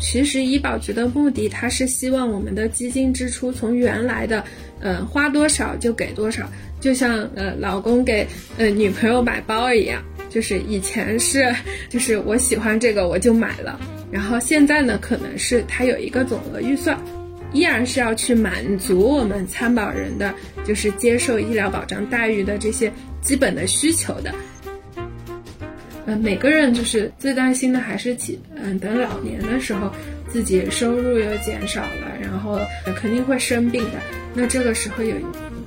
其实医保局的目的，它是希望我们的基金支出从原来的，呃，花多少就给多少，就像呃老公给呃女朋友买包一样，就是以前是就是我喜欢这个我就买了，然后现在呢可能是它有一个总额预算，依然是要去满足我们参保人的就是接受医疗保障待遇的这些基本的需求的。每个人就是最担心的还是起，嗯，等老年的时候，自己收入又减少了，然后肯定会生病的。那这个时候有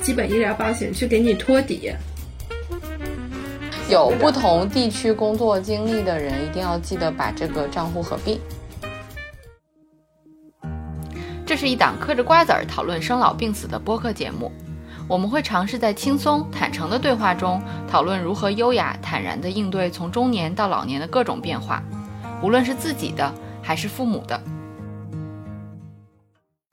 基本医疗保险去给你托底。有不同地区工作经历的人，一定要记得把这个账户合并。这是一档嗑着瓜子儿讨论生老病死的播客节目。我们会尝试在轻松坦诚的对话中，讨论如何优雅坦然地应对从中年到老年的各种变化，无论是自己的还是父母的。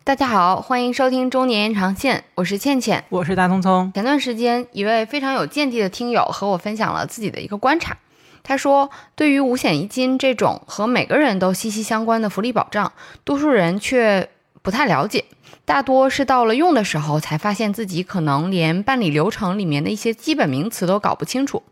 大家好，欢迎收听中年延长线，我是倩倩，我是大聪聪。前段时间，一位非常有见地的听友和我分享了自己的一个观察，他说，对于五险一金这种和每个人都息息相关的福利保障，多数人却不太了解。大多是到了用的时候，才发现自己可能连办理流程里面的一些基本名词都搞不清楚。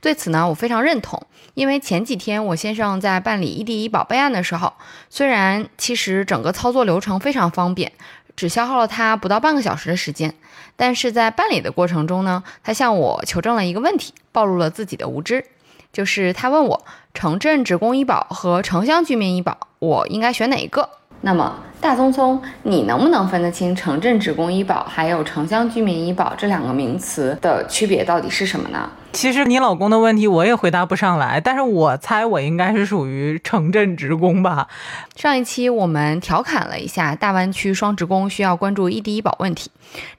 对此呢，我非常认同，因为前几天我先生在办理异地医保备案的时候，虽然其实整个操作流程非常方便，只消耗了他不到半个小时的时间，但是在办理的过程中呢，他向我求证了一个问题，暴露了自己的无知，就是他问我城镇职工医保和城乡居民医保，我应该选哪一个？那么，大聪聪，你能不能分得清城镇职工医保还有城乡居民医保这两个名词的区别到底是什么呢？其实你老公的问题我也回答不上来，但是我猜我应该是属于城镇职工吧。上一期我们调侃了一下大湾区双职工需要关注异地医保问题，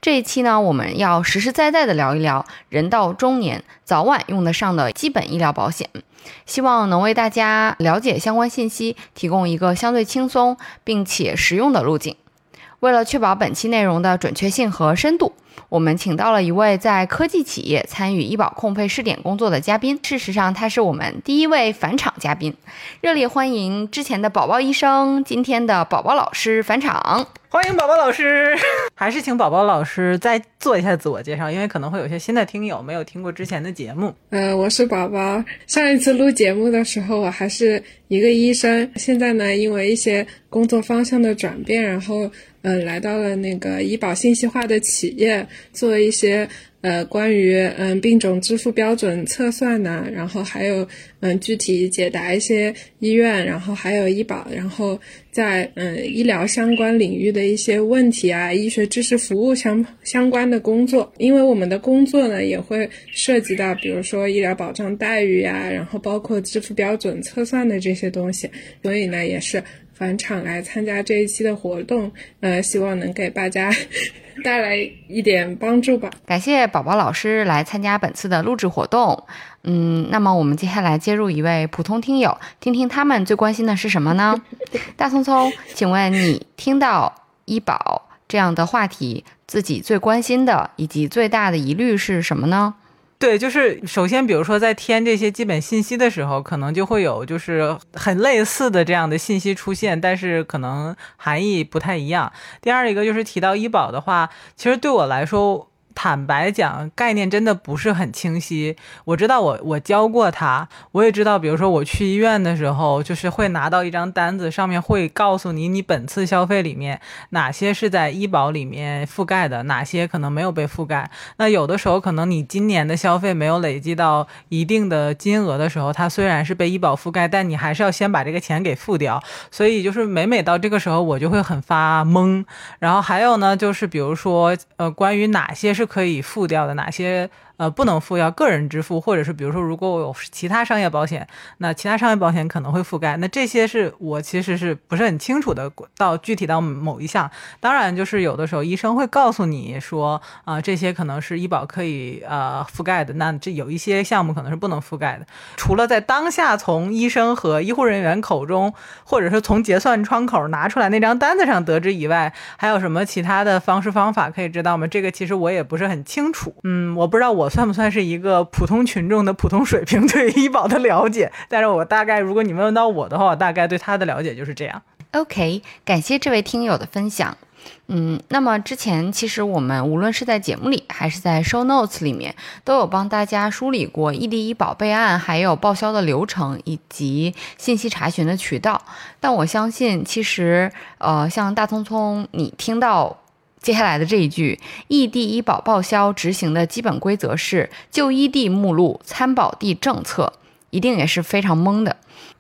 这一期呢，我们要实实在在的聊一聊人到中年早晚用得上的基本医疗保险，希望能为大家了解相关信息提供一个相对轻松并且实用的路径。为了确保本期内容的准确性和深度。我们请到了一位在科技企业参与医保控费试点工作的嘉宾，事实上他是我们第一位返场嘉宾，热烈欢迎之前的宝宝医生，今天的宝宝老师返场，欢迎宝宝老师，还是请宝宝老师再做一下自我介绍，因为可能会有些新的听友没有听过之前的节目。呃，我是宝宝，上一次录节目的时候我还是一个医生，现在呢因为一些工作方向的转变，然后。嗯，来到了那个医保信息化的企业，做一些呃关于嗯病种支付标准测算呐，然后还有嗯具体解答一些医院，然后还有医保，然后在嗯医疗相关领域的一些问题啊，医学知识服务相相关的工作。因为我们的工作呢，也会涉及到比如说医疗保障待遇呀，然后包括支付标准测算的这些东西，所以呢，也是。返场来参加这一期的活动，呃，希望能给大家 带来一点帮助吧。感谢宝宝老师来参加本次的录制活动。嗯，那么我们接下来接入一位普通听友，听听他们最关心的是什么呢？大聪聪，请问你听到医保这样的话题，自己最关心的以及最大的疑虑是什么呢？对，就是首先，比如说在填这些基本信息的时候，可能就会有就是很类似的这样的信息出现，但是可能含义不太一样。第二一个就是提到医保的话，其实对我来说。坦白讲，概念真的不是很清晰。我知道我我教过他，我也知道，比如说我去医院的时候，就是会拿到一张单子，上面会告诉你你本次消费里面哪些是在医保里面覆盖的，哪些可能没有被覆盖。那有的时候可能你今年的消费没有累积到一定的金额的时候，它虽然是被医保覆盖，但你还是要先把这个钱给付掉。所以就是每每到这个时候，我就会很发懵。然后还有呢，就是比如说呃，关于哪些是。是可以付掉的哪些？呃，不能付要个人支付，或者是比如说，如果我有其他商业保险，那其他商业保险可能会覆盖。那这些是我其实是不是很清楚的，到具体到某一项。当然，就是有的时候医生会告诉你说，啊，这些可能是医保可以呃覆盖的。那这有一些项目可能是不能覆盖的。除了在当下从医生和医护人员口中，或者是从结算窗口拿出来那张单子上得知以外，还有什么其他的方式方法可以知道吗？这个其实我也不是很清楚。嗯，我不知道我。算不算是一个普通群众的普通水平 对医保的了解？但是我大概，如果你问到我的话，我大概对他的了解就是这样。OK，感谢这位听友的分享。嗯，那么之前其实我们无论是在节目里还是在 show notes 里面，都有帮大家梳理过异地医保备案还有报销的流程以及信息查询的渠道。但我相信，其实呃，像大聪聪，你听到接下来的这一句“异地医保报销执行的基本规则是就医地目录、参保地政策”，一定也是非常懵的。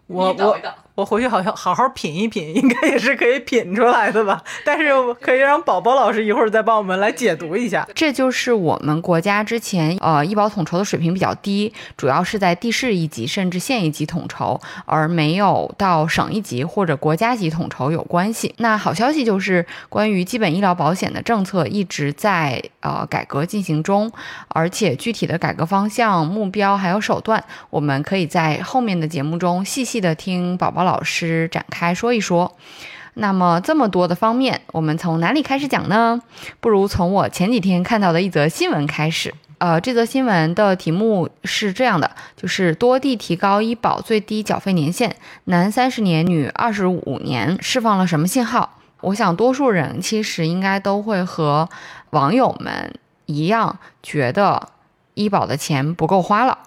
我我。我回去好像好好品一品，应该也是可以品出来的吧。但是可以让宝宝老师一会儿再帮我们来解读一下。这就是我们国家之前呃医保统筹的水平比较低，主要是在地市一级甚至县一级统筹，而没有到省一级或者国家级统筹有关系。那好消息就是关于基本医疗保险的政策一直在呃改革进行中，而且具体的改革方向、目标还有手段，我们可以在后面的节目中细细的听宝宝。老师展开说一说，那么这么多的方面，我们从哪里开始讲呢？不如从我前几天看到的一则新闻开始。呃，这则新闻的题目是这样的，就是多地提高医保最低缴费年限，男三十年，女二十五年，释放了什么信号？我想多数人其实应该都会和网友们一样，觉得医保的钱不够花了。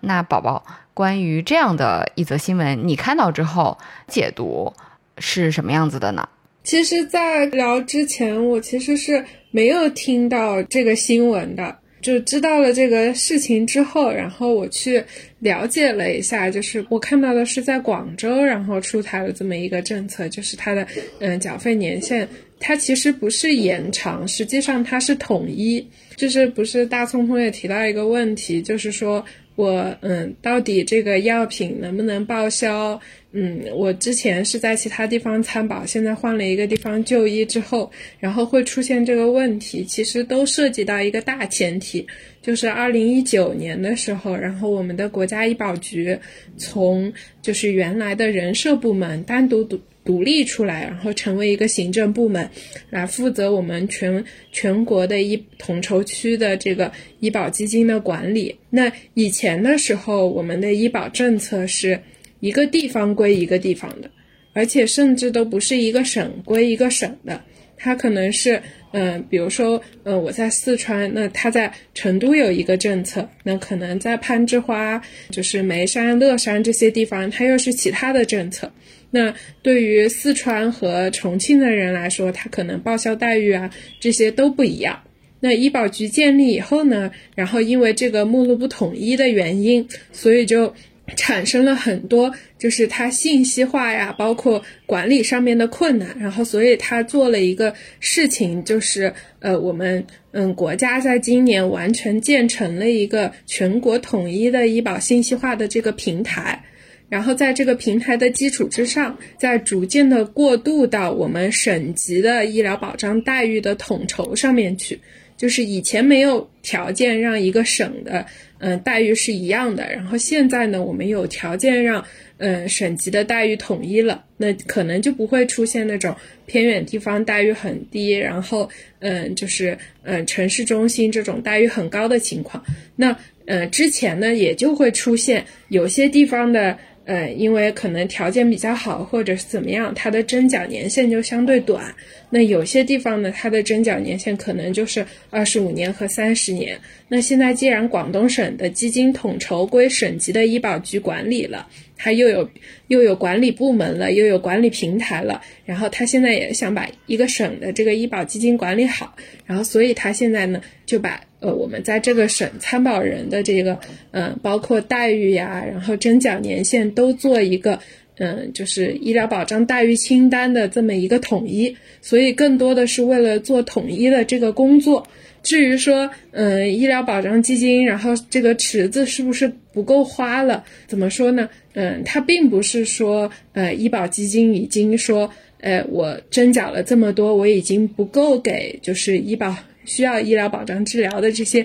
那宝宝。关于这样的一则新闻，你看到之后解读是什么样子的呢？其实，在聊之前，我其实是没有听到这个新闻的，就知道了这个事情之后，然后我去了解了一下，就是我看到的是在广州，然后出台了这么一个政策，就是它的嗯缴费年限，它其实不是延长，实际上它是统一，就是不是大聪聪也提到一个问题，就是说。我嗯，到底这个药品能不能报销？嗯，我之前是在其他地方参保，现在换了一个地方就医之后，然后会出现这个问题。其实都涉及到一个大前提，就是二零一九年的时候，然后我们的国家医保局从就是原来的人社部门单独独。独立出来，然后成为一个行政部门，来负责我们全全国的医统筹区的这个医保基金的管理。那以前的时候，我们的医保政策是一个地方归一个地方的，而且甚至都不是一个省归一个省的，它可能是，嗯，比如说，嗯，我在四川，那他在成都有一个政策，那可能在攀枝花、就是眉山、乐山这些地方，它又是其他的政策。那对于四川和重庆的人来说，他可能报销待遇啊这些都不一样。那医保局建立以后呢，然后因为这个目录不统一的原因，所以就产生了很多就是它信息化呀，包括管理上面的困难。然后所以他做了一个事情，就是呃，我们嗯国家在今年完全建成了一个全国统一的医保信息化的这个平台。然后在这个平台的基础之上，再逐渐的过渡到我们省级的医疗保障待遇的统筹上面去。就是以前没有条件让一个省的嗯待遇是一样的，然后现在呢，我们有条件让嗯省级的待遇统一了，那可能就不会出现那种偏远地方待遇很低，然后嗯就是嗯城市中心这种待遇很高的情况。那嗯之前呢，也就会出现有些地方的。呃，因为可能条件比较好，或者是怎么样，它的征缴年限就相对短。那有些地方呢，它的征缴年限可能就是二十五年和三十年。那现在既然广东省的基金统筹归省级的医保局管理了，他又有又有管理部门了，又有管理平台了，然后他现在也想把一个省的这个医保基金管理好，然后所以他现在呢就把。呃，我们在这个省参保人的这个，嗯，包括待遇呀，然后征缴年限都做一个，嗯，就是医疗保障待遇清单的这么一个统一，所以更多的是为了做统一的这个工作。至于说，嗯，医疗保障基金，然后这个池子是不是不够花了？怎么说呢？嗯，它并不是说，呃，医保基金已经说，呃，我征缴了这么多，我已经不够给就是医保。需要医疗保障治疗的这些，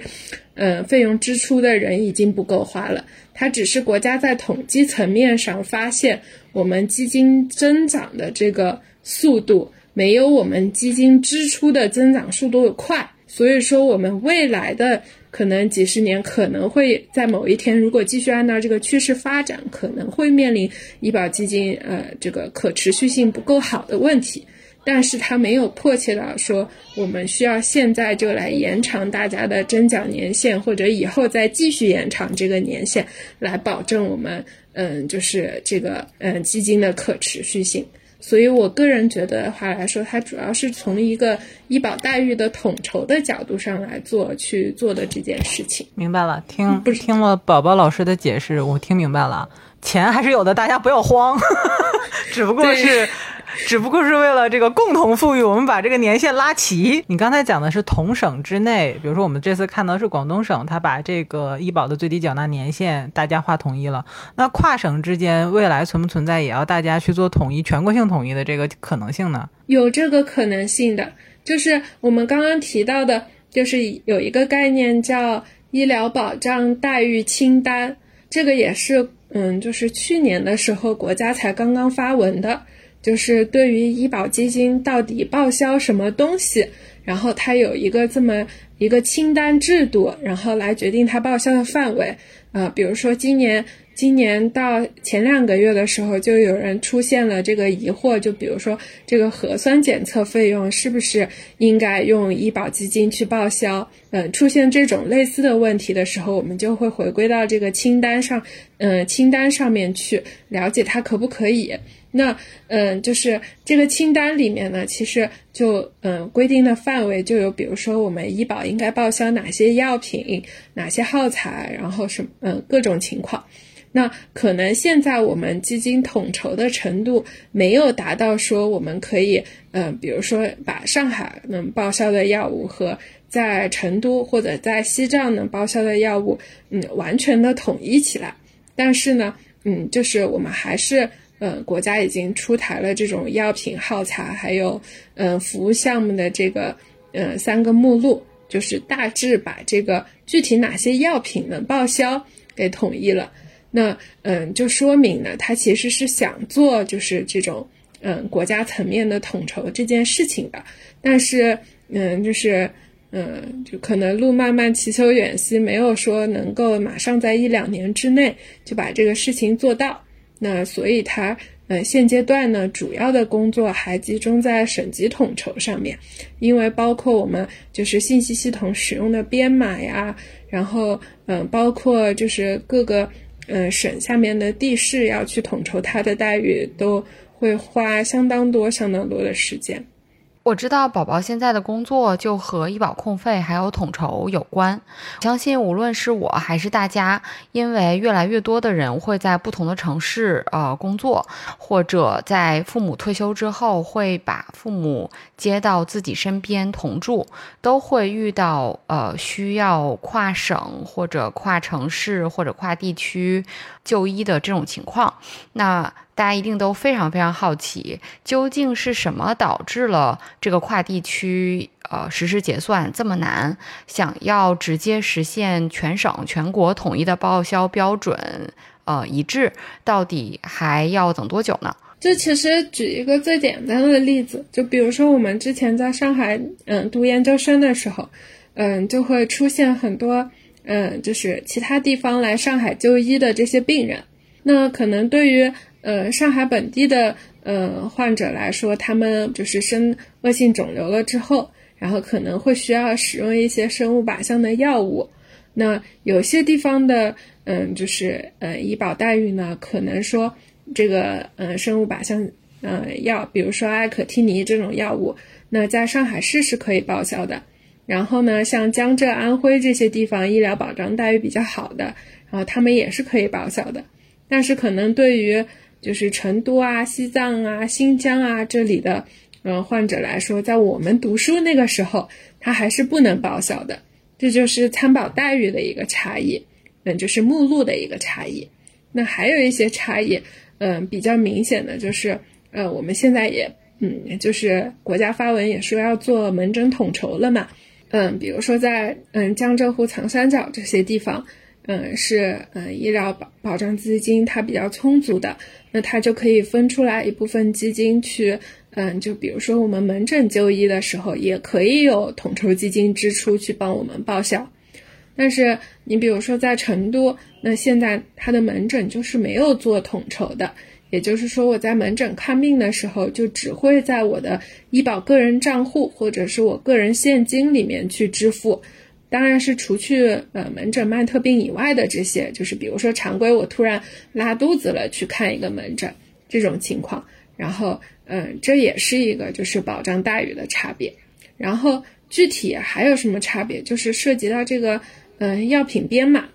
嗯，费用支出的人已经不够花了。它只是国家在统计层面上发现，我们基金增长的这个速度没有我们基金支出的增长速度快，所以说我们未来的可能几十年可能会在某一天，如果继续按照这个趋势发展，可能会面临医保基金呃这个可持续性不够好的问题。但是它没有迫切到说我们需要现在就来延长大家的征缴年限，或者以后再继续延长这个年限，来保证我们嗯就是这个嗯基金的可持续性。所以我个人觉得的话来说，它主要是从一个医保待遇的统筹的角度上来做去做的这件事情。明白了，听不是听了宝宝老师的解释，我听明白了，钱还是有的，大家不要慌，只不过是。只不过是为了这个共同富裕，我们把这个年限拉齐。你刚才讲的是同省之内，比如说我们这次看到是广东省，它把这个医保的最低缴纳年限大家划统一了。那跨省之间未来存不存在也要大家去做统一、全国性统一的这个可能性呢？有这个可能性的，就是我们刚刚提到的，就是有一个概念叫医疗保障待遇清单，这个也是嗯，就是去年的时候国家才刚刚发文的。就是对于医保基金到底报销什么东西，然后它有一个这么一个清单制度，然后来决定它报销的范围。呃，比如说今年，今年到前两个月的时候，就有人出现了这个疑惑，就比如说这个核酸检测费用是不是应该用医保基金去报销？嗯，出现这种类似的问题的时候，我们就会回归到这个清单上，嗯，清单上面去了解它可不可以。那嗯，就是这个清单里面呢，其实就嗯规定的范围就有，比如说我们医保应该报销哪些药品、哪些耗材，然后什嗯各种情况。那可能现在我们基金统筹的程度没有达到说我们可以嗯，比如说把上海能报销的药物和在成都或者在西藏能报销的药物嗯完全的统一起来。但是呢，嗯，就是我们还是。嗯，国家已经出台了这种药品耗材还有嗯服务项目的这个嗯三个目录，就是大致把这个具体哪些药品能报销给统一了。那嗯，就说明呢，他其实是想做就是这种嗯国家层面的统筹这件事情的。但是嗯，就是嗯，就可能路漫漫其修远兮，没有说能够马上在一两年之内就把这个事情做到。那所以他嗯，现阶段呢，主要的工作还集中在省级统筹上面，因为包括我们就是信息系统使用的编码呀，然后，嗯，包括就是各个，嗯，省下面的地市要去统筹它的待遇，都会花相当多、相当多的时间。我知道宝宝现在的工作就和医保控费还有统筹有关。相信无论是我还是大家，因为越来越多的人会在不同的城市呃工作，或者在父母退休之后会把父母接到自己身边同住，都会遇到呃需要跨省或者跨城市或者跨地区就医的这种情况。那大家一定都非常非常好奇，究竟是什么导致了这个跨地区呃实时结算这么难？想要直接实现全省全国统一的报销标准呃一致，到底还要等多久呢？就其实举一个最简单的例子，就比如说我们之前在上海嗯读研究生的时候，嗯就会出现很多嗯就是其他地方来上海就医的这些病人，那可能对于呃，上海本地的呃患者来说，他们就是生恶性肿瘤了之后，然后可能会需要使用一些生物靶向的药物。那有些地方的嗯，就是呃医保待遇呢，可能说这个呃生物靶向呃药，比如说艾可替尼这种药物，那在上海市是可以报销的。然后呢，像江浙、安徽这些地方医疗保障待遇比较好的，然后他们也是可以报销的。但是可能对于就是成都啊、西藏啊、新疆啊这里的，嗯，患者来说，在我们读书那个时候，他还是不能报销的。这就是参保待遇的一个差异，嗯，就是目录的一个差异。那还有一些差异，嗯，比较明显的就是，呃，我们现在也，嗯，就是国家发文也说要做门诊统筹了嘛，嗯，比如说在，嗯，江浙沪长三角这些地方。嗯，是嗯，医疗保保障资金它比较充足的，那它就可以分出来一部分基金去，嗯，就比如说我们门诊就医的时候，也可以有统筹基金支出去帮我们报销。但是你比如说在成都，那现在它的门诊就是没有做统筹的，也就是说我在门诊看病的时候，就只会在我的医保个人账户或者是我个人现金里面去支付。当然是除去呃门诊慢特病以外的这些，就是比如说常规我突然拉肚子了去看一个门诊这种情况，然后嗯这也是一个就是保障待遇的差别。然后具体还有什么差别？就是涉及到这个嗯药品编码，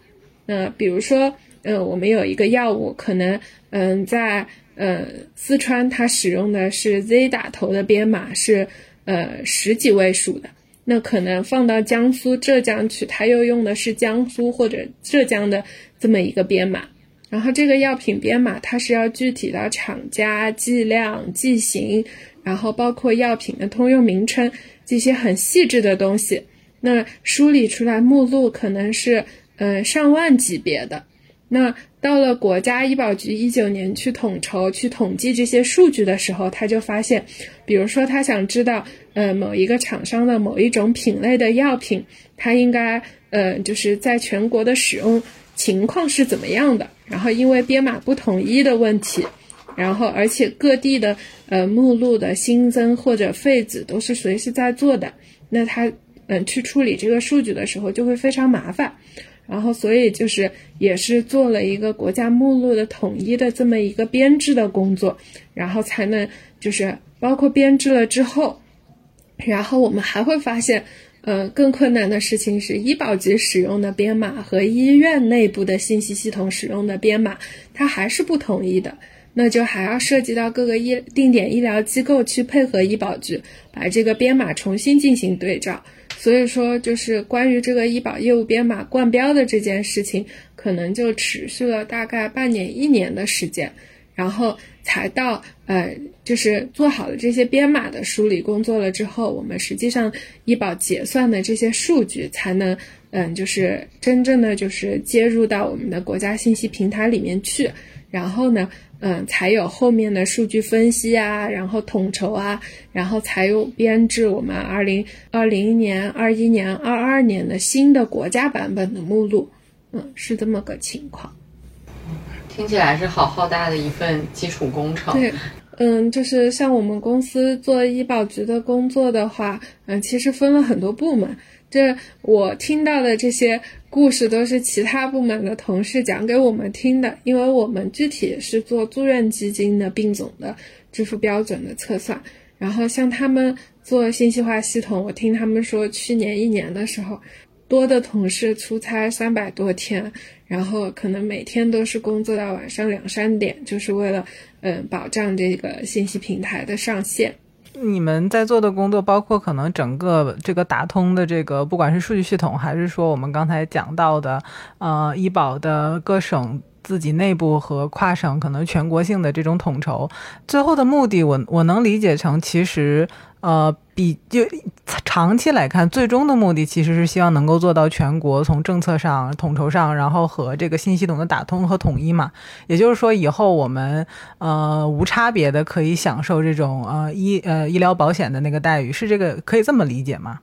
呃比如说呃我们有一个药物可能嗯在呃四川它使用的是 Z 打头的编码是呃十几位数的。那可能放到江苏、浙江去，他又用的是江苏或者浙江的这么一个编码，然后这个药品编码它是要具体到厂家、剂量、剂型，然后包括药品的通用名称这些很细致的东西，那梳理出来目录可能是呃上万级别的。那到了国家医保局一九年去统筹、去统计这些数据的时候，他就发现，比如说他想知道，呃，某一个厂商的某一种品类的药品，它应该，呃，就是在全国的使用情况是怎么样的。然后因为编码不统一的问题，然后而且各地的呃目录的新增或者废止都是随时在做的，那他嗯去处理这个数据的时候就会非常麻烦。然后，所以就是也是做了一个国家目录的统一的这么一个编制的工作，然后才能就是包括编制了之后，然后我们还会发现，呃，更困难的事情是医保局使用的编码和医院内部的信息系统使用的编码，它还是不统一的，那就还要涉及到各个医定点医疗机构去配合医保局，把这个编码重新进行对照。所以说，就是关于这个医保业务编码冠标的这件事情，可能就持续了大概半年、一年的时间，然后才到呃，就是做好了这些编码的梳理工作了之后，我们实际上医保结算的这些数据才能，嗯，就是真正的就是接入到我们的国家信息平台里面去，然后呢。嗯，才有后面的数据分析啊，然后统筹啊，然后才有编制我们二零二零年、二一年、二二年的新的国家版本的目录。嗯，是这么个情况。听起来是好浩大的一份基础工程。对，嗯，就是像我们公司做医保局的工作的话，嗯，其实分了很多部门。这我听到的这些故事都是其他部门的同事讲给我们听的，因为我们具体是做住院基金的病总的支付标准的测算，然后像他们做信息化系统，我听他们说去年一年的时候，多的同事出差三百多天，然后可能每天都是工作到晚上两三点，就是为了嗯保障这个信息平台的上线。你们在做的工作，包括可能整个这个打通的这个，不管是数据系统，还是说我们刚才讲到的，呃，医保的各省自己内部和跨省可能全国性的这种统筹，最后的目的，我我能理解成其实。呃，比就长期来看，最终的目的其实是希望能够做到全国从政策上统筹上，然后和这个信息系统的打通和统一嘛。也就是说，以后我们呃无差别的可以享受这种呃医呃医疗保险的那个待遇，是这个可以这么理解吗？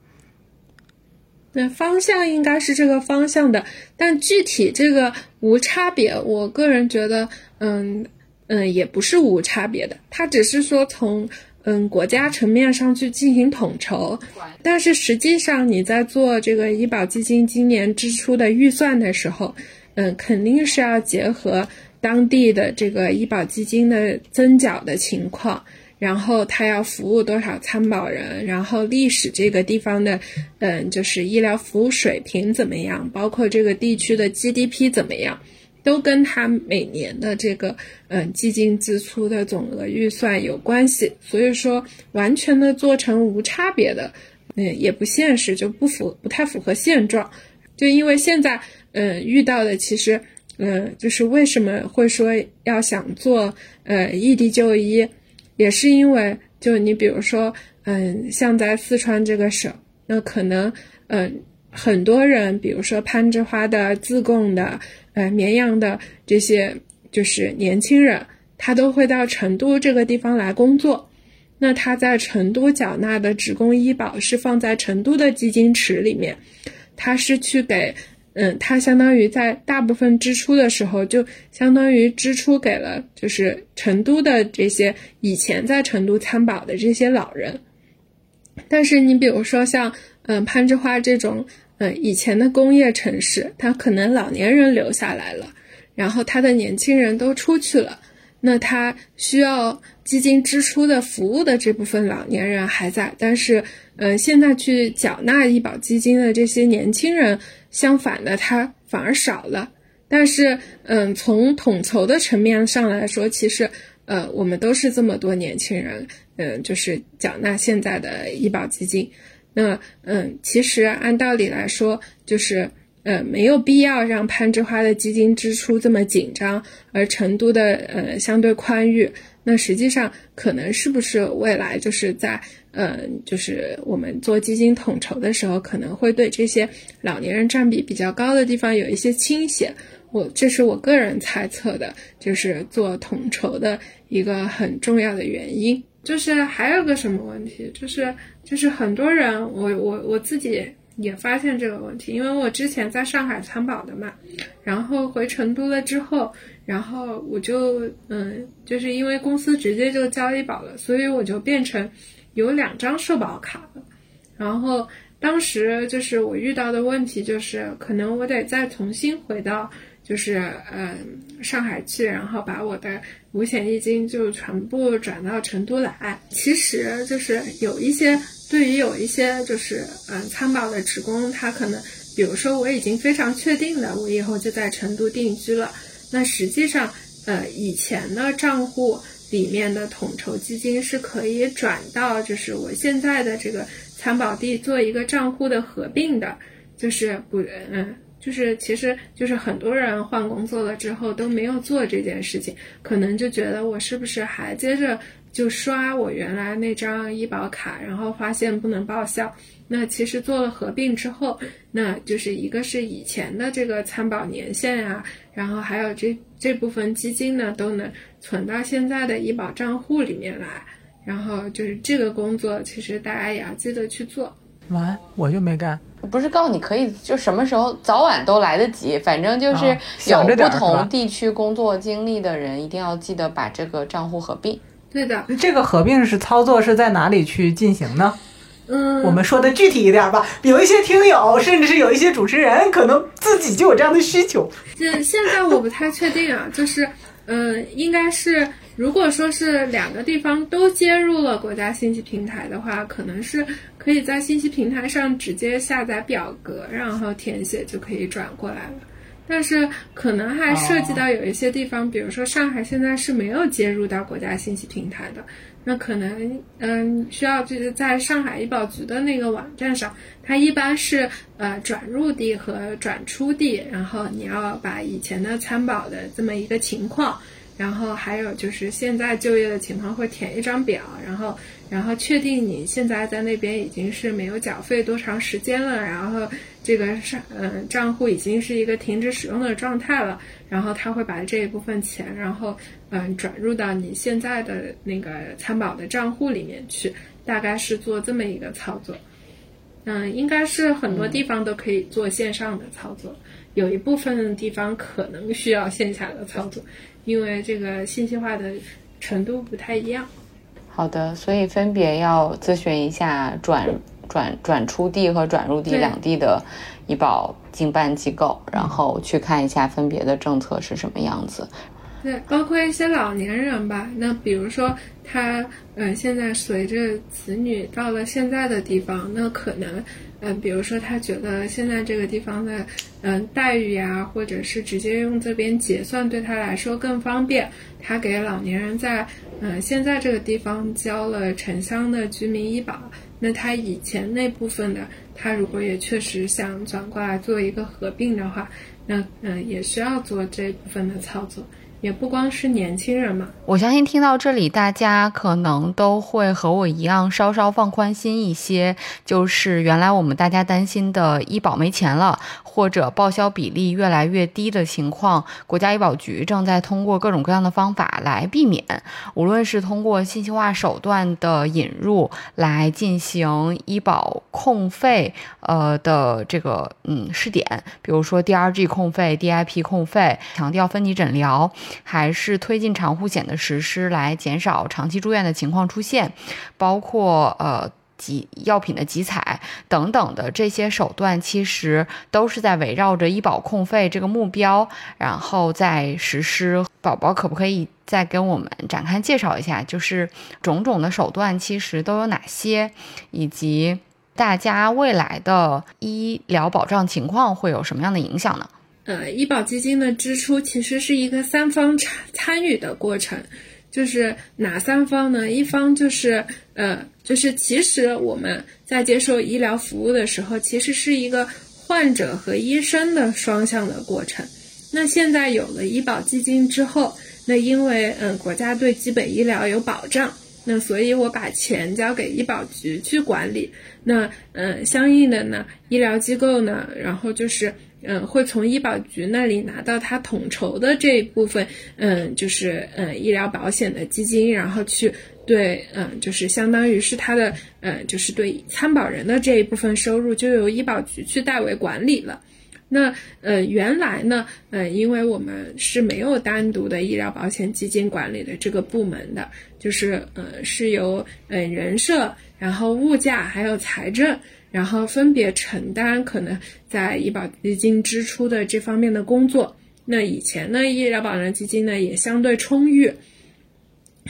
那方向应该是这个方向的，但具体这个无差别，我个人觉得，嗯嗯，也不是无差别的，它只是说从。嗯，国家层面上去进行统筹，但是实际上你在做这个医保基金今年支出的预算的时候，嗯，肯定是要结合当地的这个医保基金的增缴的情况，然后他要服务多少参保人，然后历史这个地方的，嗯，就是医疗服务水平怎么样，包括这个地区的 GDP 怎么样。都跟他每年的这个嗯基金支出的总额预算有关系，所以说完全的做成无差别的，嗯也不现实，就不符不太符合现状。就因为现在嗯遇到的其实嗯就是为什么会说要想做呃异地就医，也是因为就你比如说嗯像在四川这个省，那可能嗯很多人比如说攀枝花的自贡的。呃，绵阳的这些就是年轻人，他都会到成都这个地方来工作。那他在成都缴纳的职工医保是放在成都的基金池里面，他是去给嗯，它相当于在大部分支出的时候，就相当于支出给了就是成都的这些以前在成都参保的这些老人。但是你比如说像嗯攀枝花这种嗯以前的工业城市，它可能老年人留下来了，然后他的年轻人都出去了，那他需要基金支出的服务的这部分老年人还在，但是嗯现在去缴纳医保基金的这些年轻人。相反的，他反而少了。但是，嗯，从统筹的层面上来说，其实，呃，我们都是这么多年轻人，嗯，就是缴纳现在的医保基金。那，嗯，其实按道理来说，就是，呃，没有必要让攀枝花的基金支出这么紧张，而成都的，呃，相对宽裕。那实际上，可能是不是未来就是在。嗯，就是我们做基金统筹的时候，可能会对这些老年人占比比较高的地方有一些倾斜。我这是我个人猜测的，就是做统筹的一个很重要的原因。就是还有个什么问题，就是就是很多人，我我我自己也发现这个问题，因为我之前在上海参保的嘛，然后回成都了之后，然后我就嗯，就是因为公司直接就交医保了，所以我就变成。有两张社保卡了，然后当时就是我遇到的问题就是，可能我得再重新回到就是嗯上海去，然后把我的五险一金就全部转到成都来。其实就是有一些对于有一些就是嗯参保的职工，他可能比如说我已经非常确定了，我以后就在成都定居了。那实际上呃以前的账户。里面的统筹基金是可以转到，就是我现在的这个参保地做一个账户的合并的，就是不，嗯，就是其实就是很多人换工作了之后都没有做这件事情，可能就觉得我是不是还接着就刷我原来那张医保卡，然后发现不能报销。那其实做了合并之后，那就是一个是以前的这个参保年限啊，然后还有这这部分基金呢都能。存到现在的医保账户里面来，然后就是这个工作，其实大家也要记得去做。完，我就没干。不是告诉你可以，就什么时候早晚都来得及，反正就是有不同地区工作经历的人，一定要记得把这个账户合并。对的，这个合并是操作是在哪里去进行呢？嗯，我们说的具体一点吧。有一些听友，甚至是有一些主持人，可能自己就有这样的需求。现现在我不太确定啊，就是。嗯，应该是，如果说是两个地方都接入了国家信息平台的话，可能是可以在信息平台上直接下载表格，然后填写就可以转过来了。但是可能还涉及到有一些地方，比如说上海现在是没有接入到国家信息平台的，那可能嗯需要就是在上海医保局的那个网站上，它一般是呃转入地和转出地，然后你要把以前的参保的这么一个情况，然后还有就是现在就业的情况会填一张表，然后。然后确定你现在在那边已经是没有缴费多长时间了，然后这个上嗯账户已经是一个停止使用的状态了，然后他会把这一部分钱，然后嗯转入到你现在的那个参保的账户里面去，大概是做这么一个操作。嗯，应该是很多地方都可以做线上的操作，有一部分地方可能需要线下的操作，因为这个信息化的程度不太一样。好的，所以分别要咨询一下转转转出地和转入地两地的医保经办机构，然后去看一下分别的政策是什么样子。对，包括一些老年人吧，那比如说他，嗯，现在随着子女到了现在的地方，那可能，嗯，比如说他觉得现在这个地方的，嗯，待遇呀，或者是直接用这边结算对他来说更方便，他给老年人在。嗯，现在这个地方交了城乡的居民医保，那他以前那部分的，他如果也确实想转过来做一个合并的话，那嗯也需要做这部分的操作，也不光是年轻人嘛。我相信听到这里，大家可能都会和我一样稍稍放宽心一些，就是原来我们大家担心的医保没钱了，或者报销比例越来越低的情况，国家医保局正在通过各种各样的方法来避免，无论是通过信息化手段的引入来进行医保控费，呃的这个嗯试点，比如说 DRG 控费、DIP 控费，强调分级诊疗，还是推进长护险的实施来减少长期住院的情况出现，包括呃。集药品的集采等等的这些手段，其实都是在围绕着医保控费这个目标，然后再实施。宝宝可不可以再跟我们展开介绍一下，就是种种的手段其实都有哪些，以及大家未来的医疗保障情况会有什么样的影响呢？呃，医保基金的支出其实是一个三方参参与的过程，就是哪三方呢？一方就是呃。就是其实我们在接受医疗服务的时候，其实是一个患者和医生的双向的过程。那现在有了医保基金之后，那因为嗯国家对基本医疗有保障，那所以我把钱交给医保局去管理。那嗯相应的呢，医疗机构呢，然后就是嗯会从医保局那里拿到他统筹的这一部分，嗯就是嗯医疗保险的基金，然后去。对，嗯，就是相当于是他的，嗯，就是对参保人的这一部分收入就由医保局去代为管理了。那，呃，原来呢，呃，因为我们是没有单独的医疗保险基金管理的这个部门的，就是，呃，是由，呃，人社，然后物价还有财政，然后分别承担可能在医保基金支出的这方面的工作。那以前呢，医疗保障基金呢也相对充裕。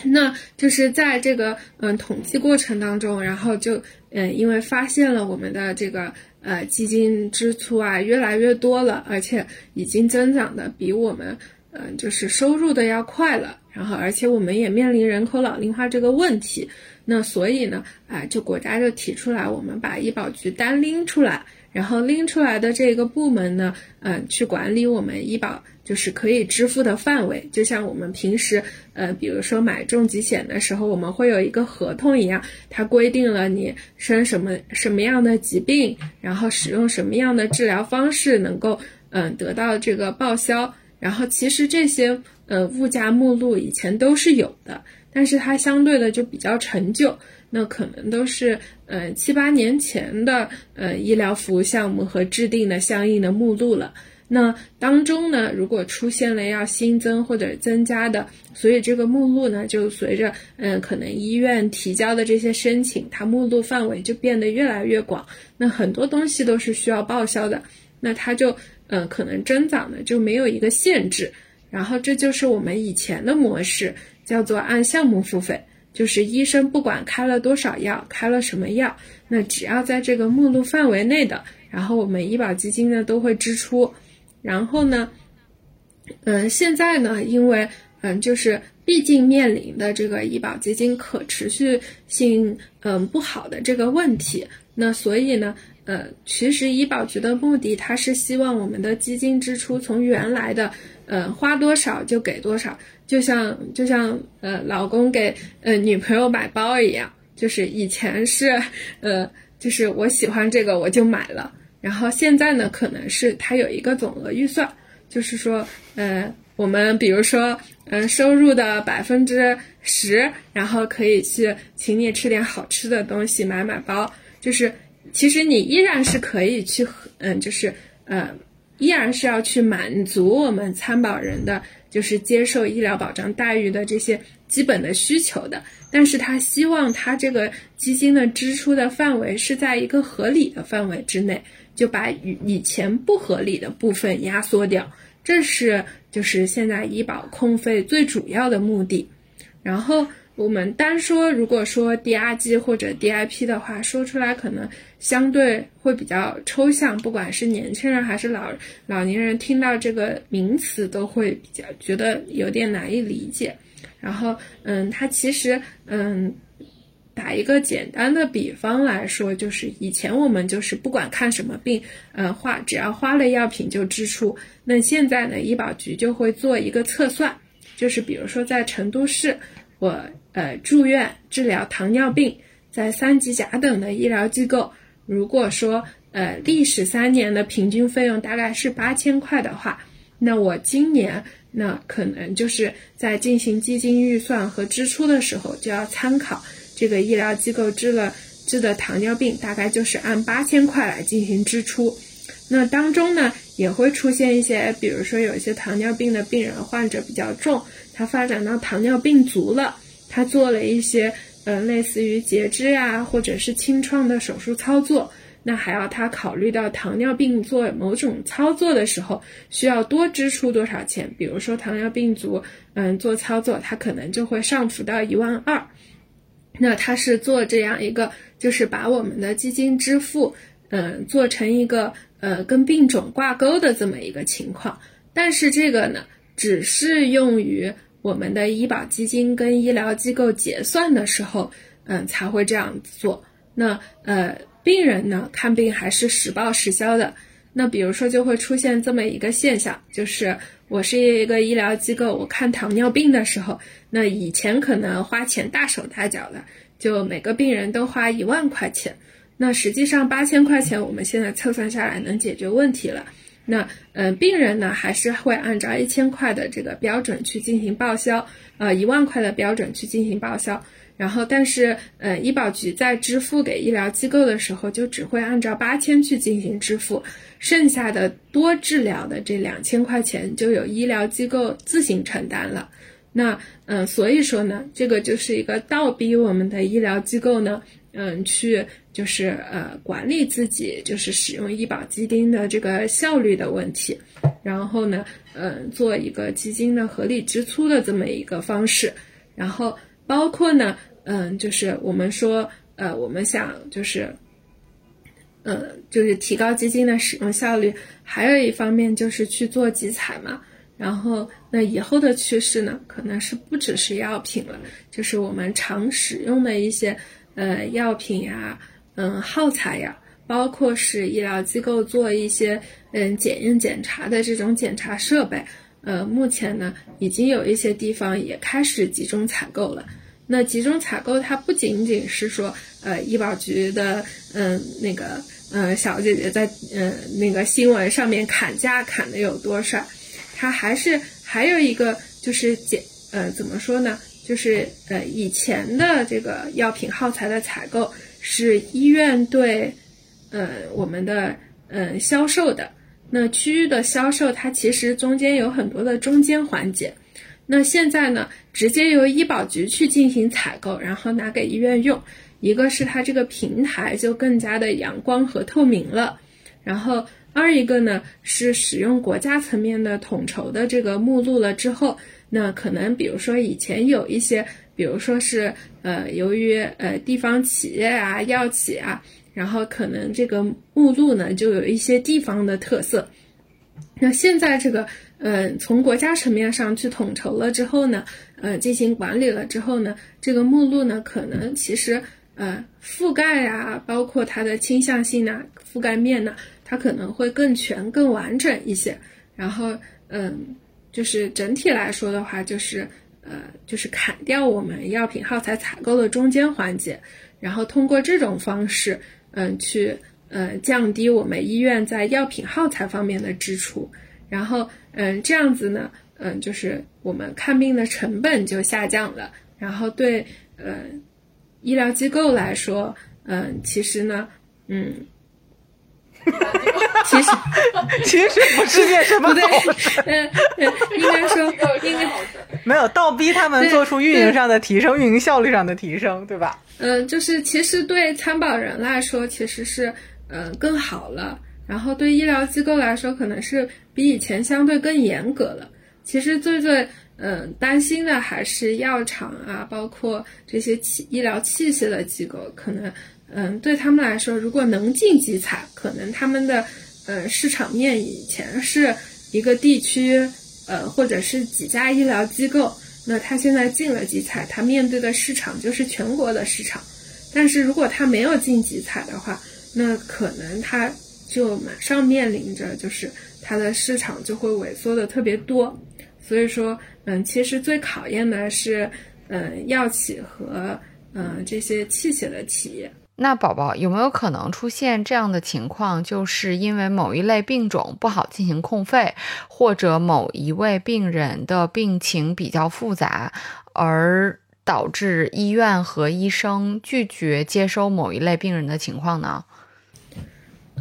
那就是在这个嗯统计过程当中，然后就嗯因为发现了我们的这个呃基金支出啊越来越多了，而且已经增长的比我们嗯就是收入的要快了，然后而且我们也面临人口老龄化这个问题，那所以呢啊就国家就提出来，我们把医保局单拎出来，然后拎出来的这个部门呢嗯去管理我们医保。就是可以支付的范围，就像我们平时，呃，比如说买重疾险的时候，我们会有一个合同一样，它规定了你生什么什么样的疾病，然后使用什么样的治疗方式能够，嗯，得到这个报销。然后其实这些，呃，物价目录以前都是有的，但是它相对的就比较陈旧，那可能都是，呃，七八年前的，呃，医疗服务项目和制定的相应的目录了。那当中呢，如果出现了要新增或者增加的，所以这个目录呢，就随着嗯，可能医院提交的这些申请，它目录范围就变得越来越广。那很多东西都是需要报销的，那它就嗯，可能增长的就没有一个限制。然后这就是我们以前的模式，叫做按项目付费，就是医生不管开了多少药，开了什么药，那只要在这个目录范围内的，然后我们医保基金呢都会支出。然后呢，嗯，现在呢，因为嗯，就是毕竟面临的这个医保基金可持续性嗯不好的这个问题，那所以呢，呃，其实医保局的目的，它是希望我们的基金支出从原来的呃花多少就给多少，就像就像呃老公给呃女朋友买包一样，就是以前是呃就是我喜欢这个我就买了。然后现在呢，可能是它有一个总额预算，就是说，呃，我们比如说，嗯，收入的百分之十，然后可以去请你吃点好吃的东西，买买包。就是其实你依然是可以去，嗯，就是呃，依然是要去满足我们参保人的，就是接受医疗保障待遇的这些基本的需求的。但是他希望他这个基金的支出的范围是在一个合理的范围之内。就把以以前不合理的部分压缩掉，这是就是现在医保控费最主要的目的。然后我们单说，如果说 DRG 或者 DIP 的话，说出来可能相对会比较抽象，不管是年轻人还是老老年人，听到这个名词都会比较觉得有点难以理解。然后，嗯，它其实，嗯。打一个简单的比方来说，就是以前我们就是不管看什么病，嗯，花只要花了药品就支出。那现在呢，医保局就会做一个测算，就是比如说在成都市，我呃住院治疗糖尿病，在三级甲等的医疗机构，如果说呃历时三年的平均费用大概是八千块的话，那我今年那可能就是在进行基金预算和支出的时候，就要参考这个医疗机构治了治的糖尿病，大概就是按八千块来进行支出。那当中呢，也会出现一些，比如说有一些糖尿病的病人患者比较重，他发展到糖尿病足了，他做了一些呃类似于截肢呀，或者是清创的手术操作，那还要他考虑到糖尿病做某种操作的时候需要多支出多少钱，比如说糖尿病足，嗯，做操作他可能就会上浮到一万二，那他是做这样一个，就是把我们的基金支付，嗯，做成一个。呃，跟病种挂钩的这么一个情况，但是这个呢，只适用于我们的医保基金跟医疗机构结算的时候，嗯，才会这样做。那呃，病人呢看病还是实报实销的。那比如说就会出现这么一个现象，就是我是一个医疗机构，我看糖尿病的时候，那以前可能花钱大手大脚的，就每个病人都花一万块钱。那实际上八千块钱，我们现在测算下来能解决问题了。那嗯，病人呢还是会按照一千块的这个标准去进行报销，呃，一万块的标准去进行报销。然后，但是呃，医保局在支付给医疗机构的时候，就只会按照八千去进行支付，剩下的多治疗的这两千块钱就由医疗机构自行承担了。那嗯，所以说呢，这个就是一个倒逼我们的医疗机构呢，嗯，去。就是呃管理自己就是使用医保基金的这个效率的问题，然后呢，嗯，做一个基金的合理支出的这么一个方式，然后包括呢，嗯，就是我们说，呃，我们想就是，嗯，就是提高基金的使用效率，还有一方面就是去做集采嘛，然后那以后的趋势呢，可能是不只是药品了，就是我们常使用的一些呃药品呀。嗯，耗材呀，包括是医疗机构做一些嗯检验检查的这种检查设备，呃，目前呢已经有一些地方也开始集中采购了。那集中采购它不仅仅是说，呃，医保局的嗯那个嗯小姐姐在嗯那个新闻上面砍价砍的有多帅，它还是还有一个就是检呃怎么说呢，就是呃以前的这个药品耗材的采购。是医院对，呃，我们的嗯销售的那区域的销售，它其实中间有很多的中间环节。那现在呢，直接由医保局去进行采购，然后拿给医院用。一个是它这个平台就更加的阳光和透明了，然后二一个呢是使用国家层面的统筹的这个目录了之后，那可能比如说以前有一些。比如说是，呃，由于呃地方企业啊、药企啊，然后可能这个目录呢就有一些地方的特色。那现在这个，嗯，从国家层面上去统筹了之后呢，呃，进行管理了之后呢，这个目录呢可能其实，呃，覆盖啊，包括它的倾向性呢、覆盖面呢，它可能会更全、更完整一些。然后，嗯，就是整体来说的话，就是。呃，就是砍掉我们药品耗材采购的中间环节，然后通过这种方式，嗯，去呃降低我们医院在药品耗材方面的支出，然后嗯这样子呢，嗯就是我们看病的成本就下降了，然后对呃医疗机构来说，嗯其实呢，嗯。其实其实不是件什么好事，嗯，应该说应该没有倒逼他们做出运营上的提升、运营效率上的提升，对吧？嗯，就是其实对参保人来说，其实是嗯更好了，然后对医疗机构来说，可能是比以前相对更严格了。其实最最嗯担心的还是药厂啊，包括这些器医疗器械的机构，可能。嗯，对他们来说，如果能进集采，可能他们的呃市场面以前是一个地区，呃或者是几家医疗机构，那他现在进了集采，他面对的市场就是全国的市场。但是如果他没有进集采的话，那可能他就马上面临着就是他的市场就会萎缩的特别多。所以说，嗯，其实最考验的是，嗯，药企和嗯这些器械的企业。那宝宝有没有可能出现这样的情况，就是因为某一类病种不好进行控费，或者某一位病人的病情比较复杂，而导致医院和医生拒绝接收某一类病人的情况呢？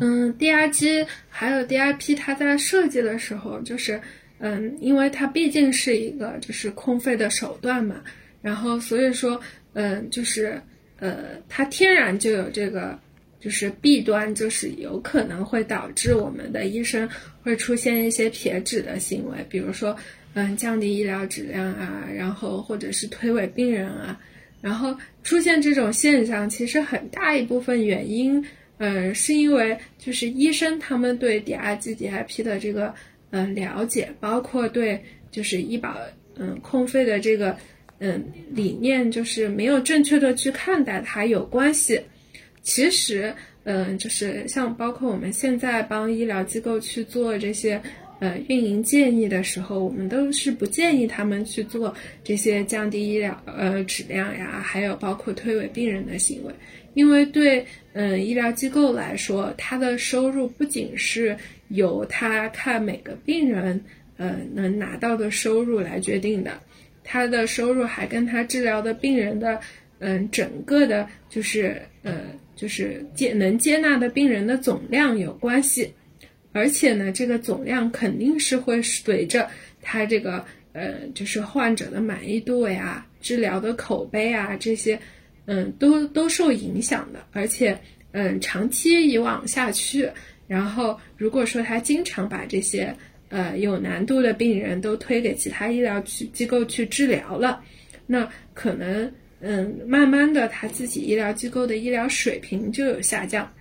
嗯，DRG 还有 DIP，它在设计的时候，就是嗯，因为它毕竟是一个就是控费的手段嘛，然后所以说，嗯，就是。呃，它天然就有这个，就是弊端，就是有可能会导致我们的医生会出现一些撇脂的行为，比如说，嗯，降低医疗质量啊，然后或者是推诿病人啊，然后出现这种现象，其实很大一部分原因，嗯，是因为就是医生他们对 DRG、DIP 的这个嗯了解，包括对就是医保嗯控费的这个。嗯，理念就是没有正确的去看待它有关系。其实，嗯，就是像包括我们现在帮医疗机构去做这些呃运营建议的时候，我们都是不建议他们去做这些降低医疗呃质量呀，还有包括推诿病人的行为，因为对嗯医疗机构来说，它的收入不仅是由他看每个病人呃能拿到的收入来决定的。他的收入还跟他治疗的病人的，嗯，整个的，就是呃，就是接能接纳的病人的总量有关系，而且呢，这个总量肯定是会随着他这个呃，就是患者的满意度呀、治疗的口碑啊这些，嗯，都都受影响的。而且，嗯，长期以往下去，然后如果说他经常把这些。呃，有难度的病人都推给其他医疗去机构去治疗了，那可能嗯，慢慢的他自己医疗机构的医疗水平就有下降，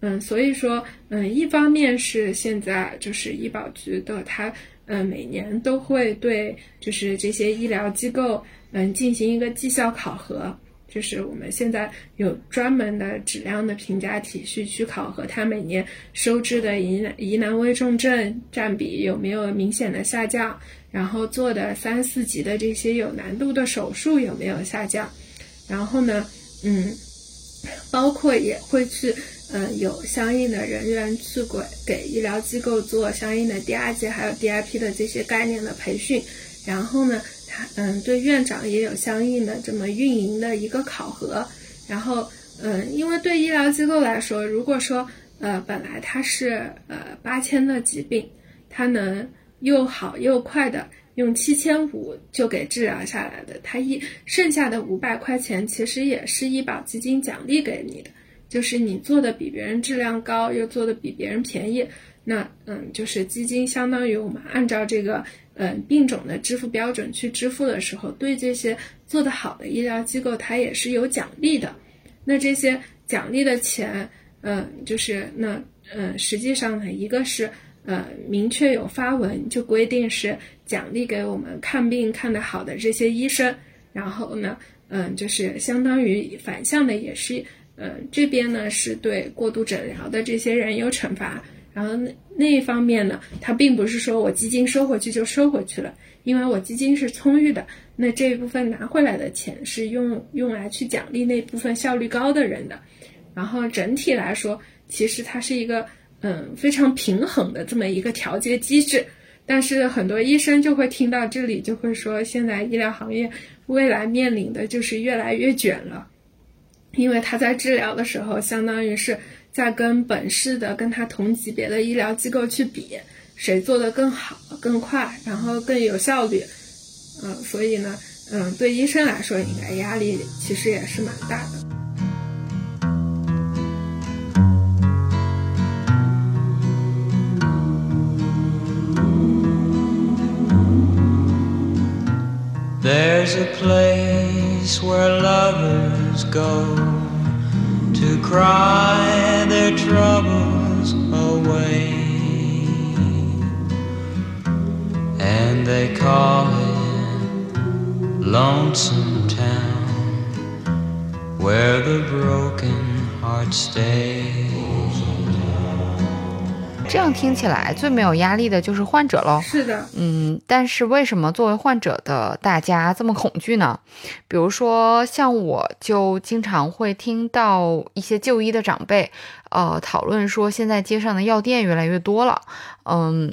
嗯，所以说嗯，一方面是现在就是医保局的他嗯每年都会对就是这些医疗机构嗯进行一个绩效考核。就是我们现在有专门的质量的评价体系去考核它每年收治的疑难疑难危重症占比有没有明显的下降，然后做的三四级的这些有难度的手术有没有下降，然后呢，嗯，包括也会去，嗯，有相应的人员去给给医疗机构做相应的 DRG 还有 DIP 的这些概念的培训，然后呢。他嗯，对院长也有相应的这么运营的一个考核，然后嗯，因为对医疗机构来说，如果说呃本来它是呃八千的疾病，它能又好又快的用七千五就给治疗下来的，它一剩下的五百块钱其实也是医保基金奖励给你的，就是你做的比别人质量高，又做的比别人便宜，那嗯，就是基金相当于我们按照这个。嗯，病种的支付标准去支付的时候，对这些做得好的医疗机构，它也是有奖励的。那这些奖励的钱，嗯，就是那，嗯，实际上呢，一个是，呃，明确有发文就规定是奖励给我们看病看得好的这些医生，然后呢，嗯，就是相当于反向的也是，嗯，这边呢是对过度诊疗的这些人有惩罚。然后那那一方面呢，它并不是说我基金收回去就收回去了，因为我基金是充裕的，那这一部分拿回来的钱是用用来去奖励那部分效率高的人的。然后整体来说，其实它是一个嗯非常平衡的这么一个调节机制。但是很多医生就会听到这里就会说，现在医疗行业未来面临的就是越来越卷了，因为他在治疗的时候，相当于是。在跟本市的跟他同级别的医疗机构去比，谁做的更好、更快，然后更有效率，嗯，所以呢，嗯，对医生来说，应该压力其实也是蛮大的。There's a place where lovers go. to cry their troubles away. And they call it Lonesome Town, where the broken hearts stay. 这样听起来最没有压力的就是患者喽。是的，嗯，但是为什么作为患者的大家这么恐惧呢？比如说，像我就经常会听到一些就医的长辈，呃，讨论说现在街上的药店越来越多了，嗯。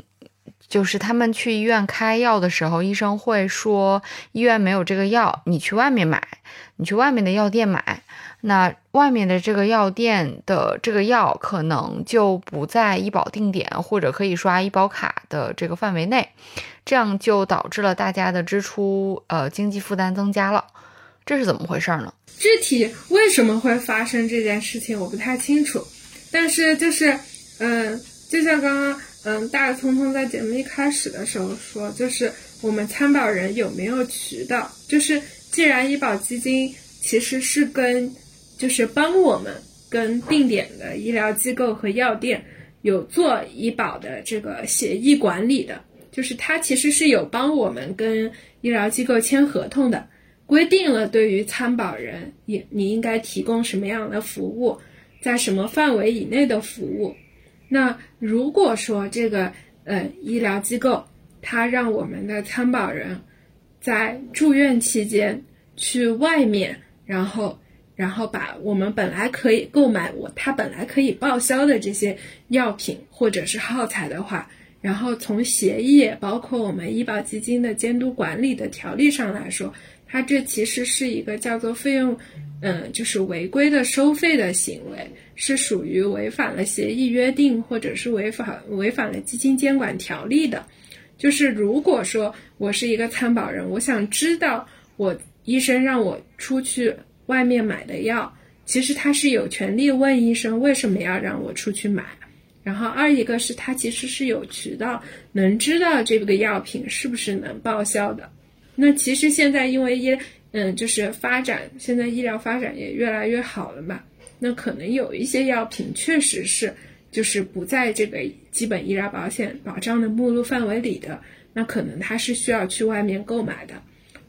就是他们去医院开药的时候，医生会说医院没有这个药，你去外面买，你去外面的药店买。那外面的这个药店的这个药可能就不在医保定点或者可以刷医保卡的这个范围内，这样就导致了大家的支出呃经济负担增加了，这是怎么回事呢？具体为什么会发生这件事情我不太清楚，但是就是嗯，就像刚刚。嗯，大聪聪在节目一开始的时候说，就是我们参保人有没有渠道？就是既然医保基金其实是跟，就是帮我们跟定点的医疗机构和药店有做医保的这个协议管理的，就是它其实是有帮我们跟医疗机构签合同的，规定了对于参保人也你应该提供什么样的服务，在什么范围以内的服务。那如果说这个呃医疗机构，它让我们的参保人，在住院期间去外面，然后然后把我们本来可以购买我他本来可以报销的这些药品或者是耗材的话，然后从协议包括我们医保基金的监督管理的条例上来说，它这其实是一个叫做费用。嗯，就是违规的收费的行为是属于违反了协议约定，或者是违反违反了基金监管条例的。就是如果说我是一个参保人，我想知道我医生让我出去外面买的药，其实他是有权利问医生为什么要让我出去买。然后二一个是他其实是有渠道能知道这个药品是不是能报销的。那其实现在因为医嗯，就是发展，现在医疗发展也越来越好了嘛。那可能有一些药品确实是，就是不在这个基本医疗保险保障的目录范围里的，那可能它是需要去外面购买的。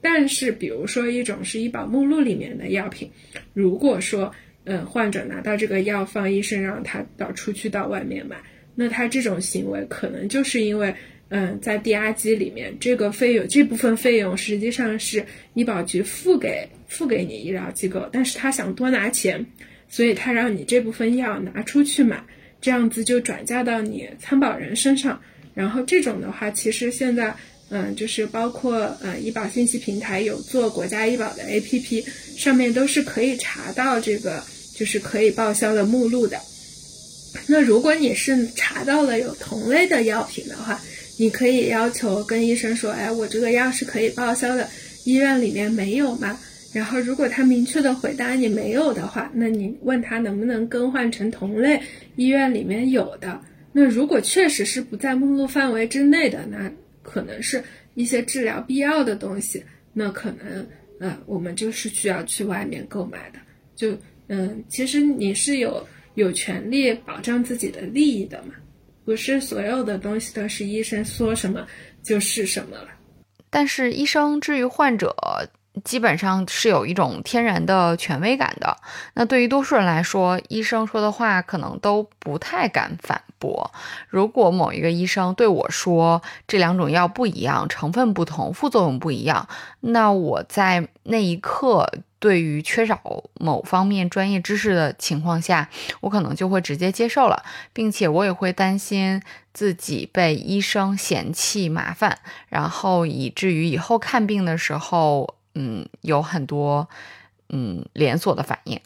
但是，比如说一种是医保目录里面的药品，如果说，嗯，患者拿到这个药方，医生让他到出去到外面买，那他这种行为可能就是因为。嗯，在 DRG 里面，这个费用这部分费用实际上是医保局付给付给你医疗机构，但是他想多拿钱，所以他让你这部分药拿出去买，这样子就转嫁到你参保人身上。然后这种的话，其实现在嗯，就是包括呃医保信息平台有做国家医保的 APP，上面都是可以查到这个就是可以报销的目录的。那如果你是查到了有同类的药品的话，你可以要求跟医生说，哎，我这个药是可以报销的，医院里面没有吗？然后如果他明确的回答你没有的话，那你问他能不能更换成同类医院里面有的。那如果确实是不在目录范围之内的，那可能是一些治疗必要的东西，那可能呃我们就是需要去外面购买的。就嗯，其实你是有有权利保障自己的利益的嘛。不是所有的东西都是医生说什么就是什么了，但是医生治愈患者基本上是有一种天然的权威感的。那对于多数人来说，医生说的话可能都不太敢反驳。如果某一个医生对我说这两种药不一样，成分不同，副作用不一样，那我在那一刻。对于缺少某方面专业知识的情况下，我可能就会直接接受了，并且我也会担心自己被医生嫌弃麻烦，然后以至于以后看病的时候，嗯，有很多嗯连锁的反应。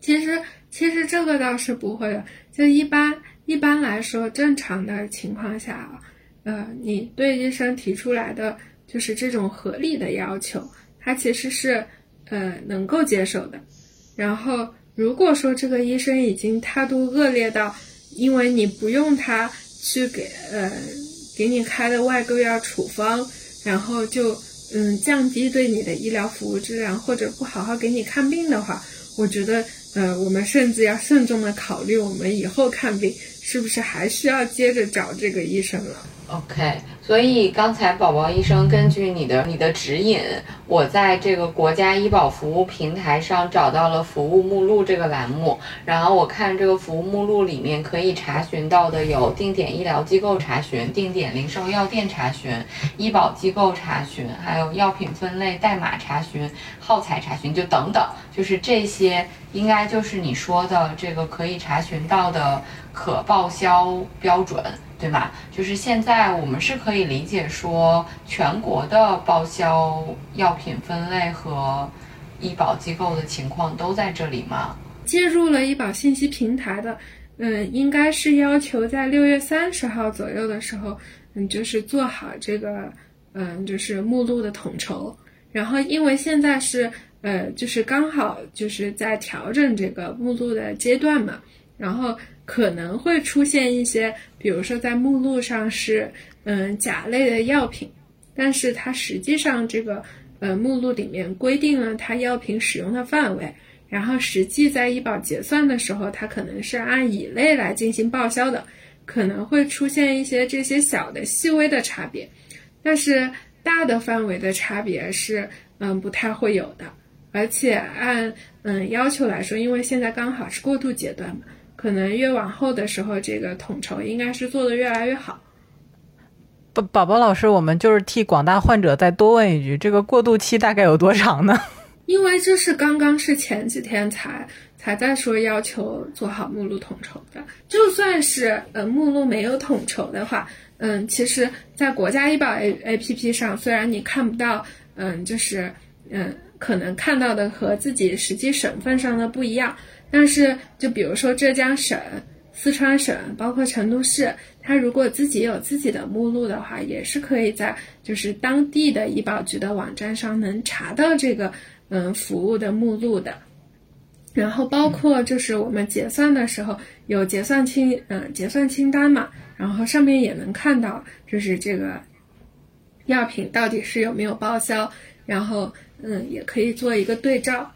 其实，其实这个倒是不会的，就一般一般来说，正常的情况下，呃，你对医生提出来的就是这种合理的要求，它其实是。呃，能够接受的。然后，如果说这个医生已经态度恶劣到，因为你不用他去给呃给你开的外购药处方，然后就嗯降低对你的医疗服务质量，或者不好好给你看病的话，我觉得呃我们甚至要慎重的考虑，我们以后看病是不是还需要接着找这个医生了。OK，所以刚才宝宝医生根据你的你的指引，我在这个国家医保服务平台上找到了服务目录这个栏目，然后我看这个服务目录里面可以查询到的有定点医疗机构查询、定点零售药店查询、医保机构查询，还有药品分类代码查询、耗材查询，就等等，就是这些应该就是你说的这个可以查询到的可报销标准。对吧？就是现在我们是可以理解说，全国的报销药品分类和医保机构的情况都在这里吗？接入了医保信息平台的，嗯，应该是要求在六月三十号左右的时候，嗯，就是做好这个，嗯，就是目录的统筹。然后，因为现在是，呃，就是刚好就是在调整这个目录的阶段嘛，然后。可能会出现一些，比如说在目录上是嗯甲类的药品，但是它实际上这个呃目录里面规定了它药品使用的范围，然后实际在医保结算的时候，它可能是按乙类来进行报销的，可能会出现一些这些小的细微的差别，但是大的范围的差别是嗯不太会有的，而且按嗯要求来说，因为现在刚好是过渡阶段嘛。可能越往后的时候，这个统筹应该是做的越来越好。宝宝宝老师，我们就是替广大患者再多问一句：这个过渡期大概有多长呢？因为这是刚刚是前几天才才在说要求做好目录统筹的。就算是呃目录没有统筹的话，嗯，其实，在国家医保 A A P P 上，虽然你看不到，嗯，就是嗯，可能看到的和自己实际省份上的不一样。但是，就比如说浙江省、四川省，包括成都市，它如果自己有自己的目录的话，也是可以在就是当地的医保局的网站上能查到这个嗯服务的目录的。然后包括就是我们结算的时候有结算清嗯结算清单嘛，然后上面也能看到就是这个药品到底是有没有报销，然后嗯也可以做一个对照。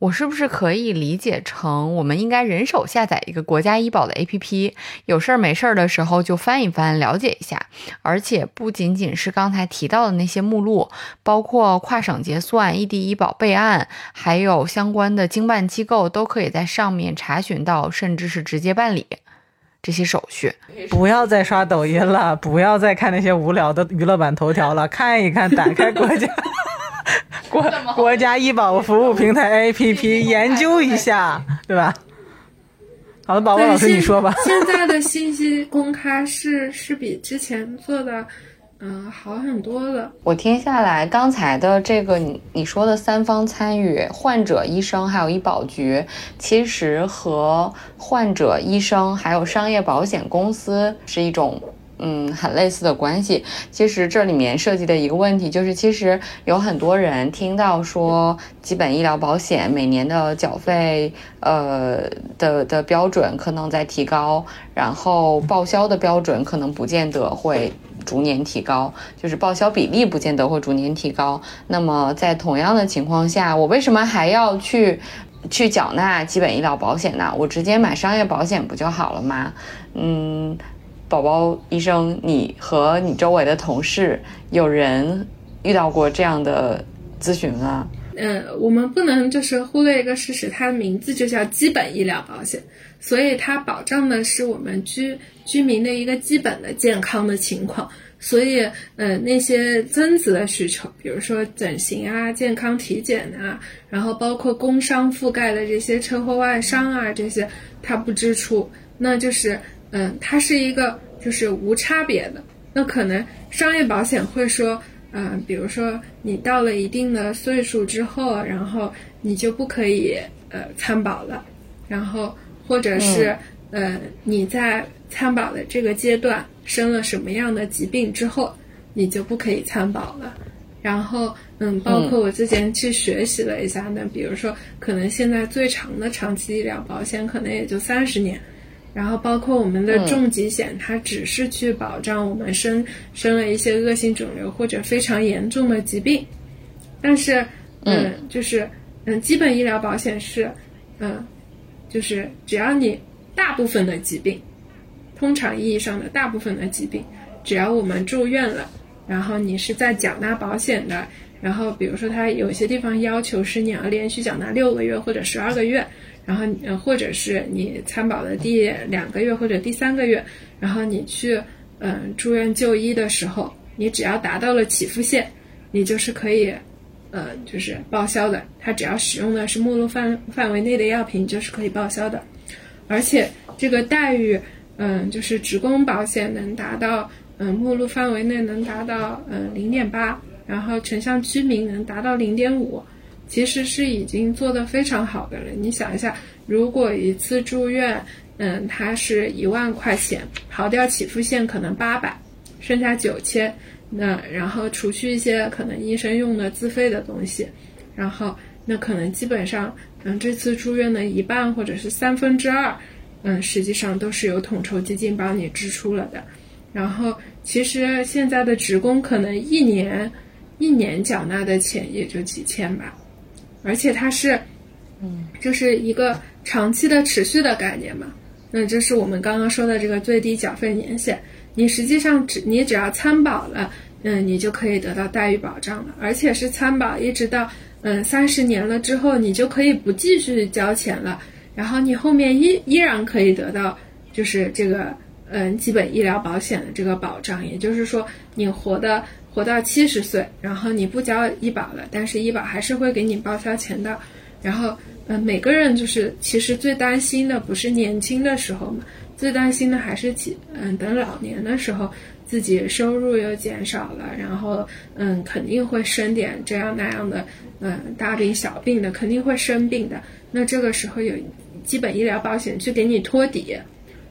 我是不是可以理解成，我们应该人手下载一个国家医保的 APP，有事儿没事儿的时候就翻一翻，了解一下。而且不仅仅是刚才提到的那些目录，包括跨省结算、异地医保备案，还有相关的经办机构，都可以在上面查询到，甚至是直接办理这些手续。不要再刷抖音了，不要再看那些无聊的娱乐版头条了，看一看，打开国家。国国家医保服务平台 APP 研究一下，对吧？好的，宝宝老师你说吧。现在的信息公开是是比之前做的，嗯，好很多了。我听下来，刚才的这个你你说的三方参与，患者、医生还有医保局，其实和患者、医生还有商业保险公司是一种。嗯，很类似的关系。其实这里面涉及的一个问题就是，其实有很多人听到说基本医疗保险每年的缴费，呃的的标准可能在提高，然后报销的标准可能不见得会逐年提高，就是报销比例不见得会逐年提高。那么在同样的情况下，我为什么还要去去缴纳基本医疗保险呢？我直接买商业保险不就好了吗？嗯。宝宝医生，你和你周围的同事有人遇到过这样的咨询吗？嗯，我们不能就是忽略一个事实，它的名字就叫基本医疗保险，所以它保障的是我们居居民的一个基本的健康的情况。所以，呃，那些增值的需求，比如说整形啊、健康体检啊，然后包括工伤覆盖的这些车祸外伤啊，这些它不支出，那就是。嗯，它是一个就是无差别的。那可能商业保险会说，嗯，比如说你到了一定的岁数之后，然后你就不可以呃参保了，然后或者是呃你在参保的这个阶段生了什么样的疾病之后，你就不可以参保了。然后嗯，包括我之前去学习了一下呢，比如说可能现在最长的长期医疗保险可能也就三十年。然后包括我们的重疾险，它只是去保障我们生生了一些恶性肿瘤或者非常严重的疾病，但是，嗯，就是嗯，基本医疗保险是，嗯，就是只要你大部分的疾病，通常意义上的大部分的疾病，只要我们住院了，然后你是在缴纳保险的，然后比如说它有些地方要求是你要连续缴纳六个月或者十二个月，然后呃或者是你参保的第两个月或者第三个月，然后你去嗯住院就医的时候，你只要达到了起付线，你就是可以。呃，就是报销的，它只要使用的是目录范范围内的药品，就是可以报销的。而且这个待遇，嗯，就是职工保险能达到，嗯，目录范围内能达到，嗯，零点八，然后城乡居民能达到零点五，其实是已经做得非常好的了。你想一下，如果一次住院，嗯，它是一万块钱，刨掉起付线可能八百，剩下九千。那然后除去一些可能医生用的自费的东西，然后那可能基本上，嗯，这次住院的一半或者是三分之二，嗯，实际上都是由统筹基金帮你支出了的。然后其实现在的职工可能一年一年缴纳的钱也就几千吧，而且它是，嗯，就是一个长期的持续的概念嘛。那这是我们刚刚说的这个最低缴费年限。你实际上只你只要参保了，嗯，你就可以得到待遇保障了，而且是参保一直到嗯三十年了之后，你就可以不继续交钱了，然后你后面依依然可以得到就是这个嗯基本医疗保险的这个保障，也就是说你活的活到七十岁，然后你不交医保了，但是医保还是会给你报销钱的，然后嗯每个人就是其实最担心的不是年轻的时候嘛。最担心的还是几嗯，等老年的时候，自己收入又减少了，然后嗯，肯定会生点这样那样的嗯大病小病的，肯定会生病的。那这个时候有基本医疗保险去给你托底，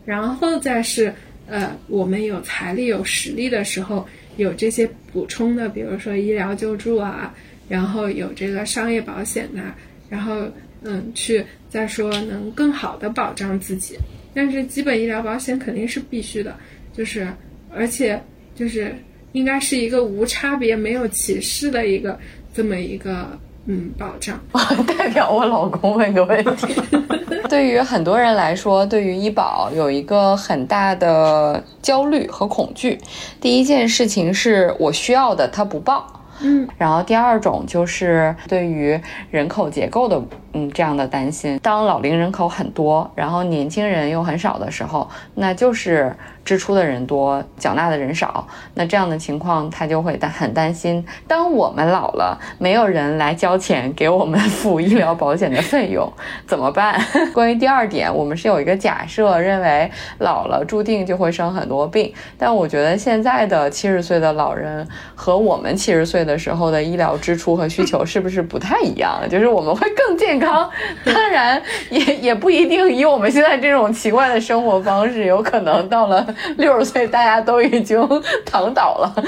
然后再是呃，我们有财力有实力的时候，有这些补充的，比如说医疗救助啊，然后有这个商业保险呐，然后嗯，去再说能更好的保障自己。但是基本医疗保险肯定是必须的，就是而且就是应该是一个无差别、没有歧视的一个这么一个嗯保障。代表我老公问个问题，对于很多人来说，对于医保有一个很大的焦虑和恐惧。第一件事情是我需要的，他不报。嗯，然后第二种就是对于人口结构的。嗯，这样的担心，当老龄人口很多，然后年轻人又很少的时候，那就是支出的人多，缴纳的人少。那这样的情况，他就会担很担心，当我们老了，没有人来交钱给我们付医疗保险的费用，怎么办？关于第二点，我们是有一个假设，认为老了注定就会生很多病。但我觉得现在的七十岁的老人和我们七十岁的时候的医疗支出和需求是不是不太一样？就是我们会更健康。当然也也不一定，以我们现在这种奇怪的生活方式，有可能到了 六十岁，大家都已经躺倒了，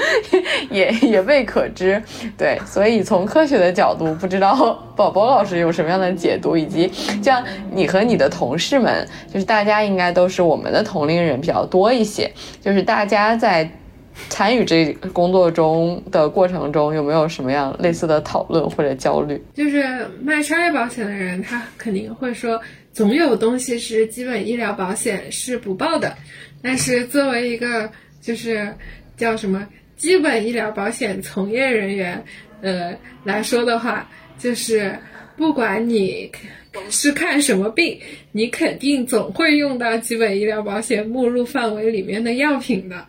也也未可知。对，所以从科学的角度，不知道宝宝老师有什么样的解读，以及像你和你的同事们，就是大家应该都是我们的同龄人比较多一些，就是大家在。参与这工作中的过程中，有没有什么样类似的讨论或者焦虑？就是卖商业保险的人，他肯定会说，总有东西是基本医疗保险是不报的。但是作为一个就是叫什么基本医疗保险从业人员，呃来说的话，就是不管你是看什么病，你肯定总会用到基本医疗保险目录范围里面的药品的。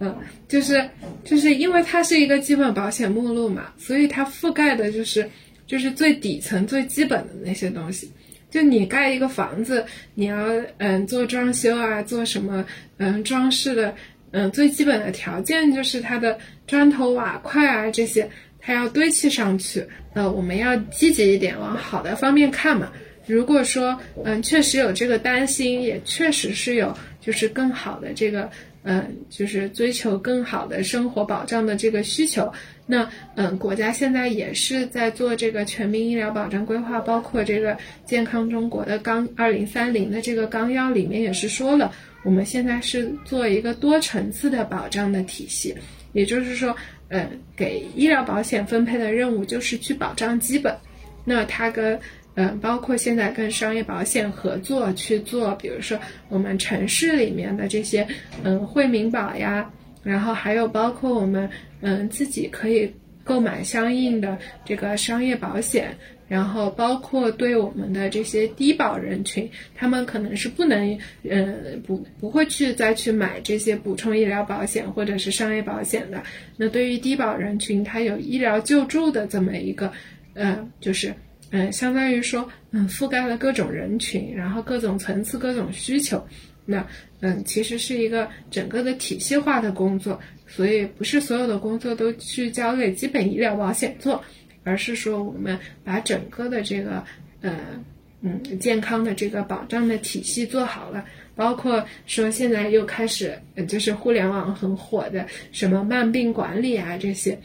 嗯，就是就是因为它是一个基本保险目录嘛，所以它覆盖的就是就是最底层最基本的那些东西。就你盖一个房子，你要嗯做装修啊，做什么嗯装饰的，嗯最基本的条件就是它的砖头瓦块啊这些，它要堆砌上去。呃，我们要积极一点，往好的方面看嘛。如果说嗯确实有这个担心，也确实是有就是更好的这个。嗯，就是追求更好的生活保障的这个需求。那嗯，国家现在也是在做这个全民医疗保障规划，包括这个健康中国的纲二零三零的这个纲要里面也是说了，我们现在是做一个多层次的保障的体系。也就是说，嗯，给医疗保险分配的任务就是去保障基本。那它跟嗯，包括现在跟商业保险合作去做，比如说我们城市里面的这些，嗯，惠民保呀，然后还有包括我们嗯自己可以购买相应的这个商业保险。然后包括对我们的这些低保人群，他们可能是不能，嗯，不不会去再去买这些补充医疗保险或者是商业保险的。那对于低保人群，他有医疗救助的这么一个，呃，就是，嗯，相当于说，嗯，覆盖了各种人群，然后各种层次、各种需求。那，嗯，其实是一个整个的体系化的工作，所以不是所有的工作都去交给基本医疗保险做。而是说，我们把整个的这个，呃，嗯，健康的这个保障的体系做好了，包括说现在又开始，就是互联网很火的什么慢病管理啊这些，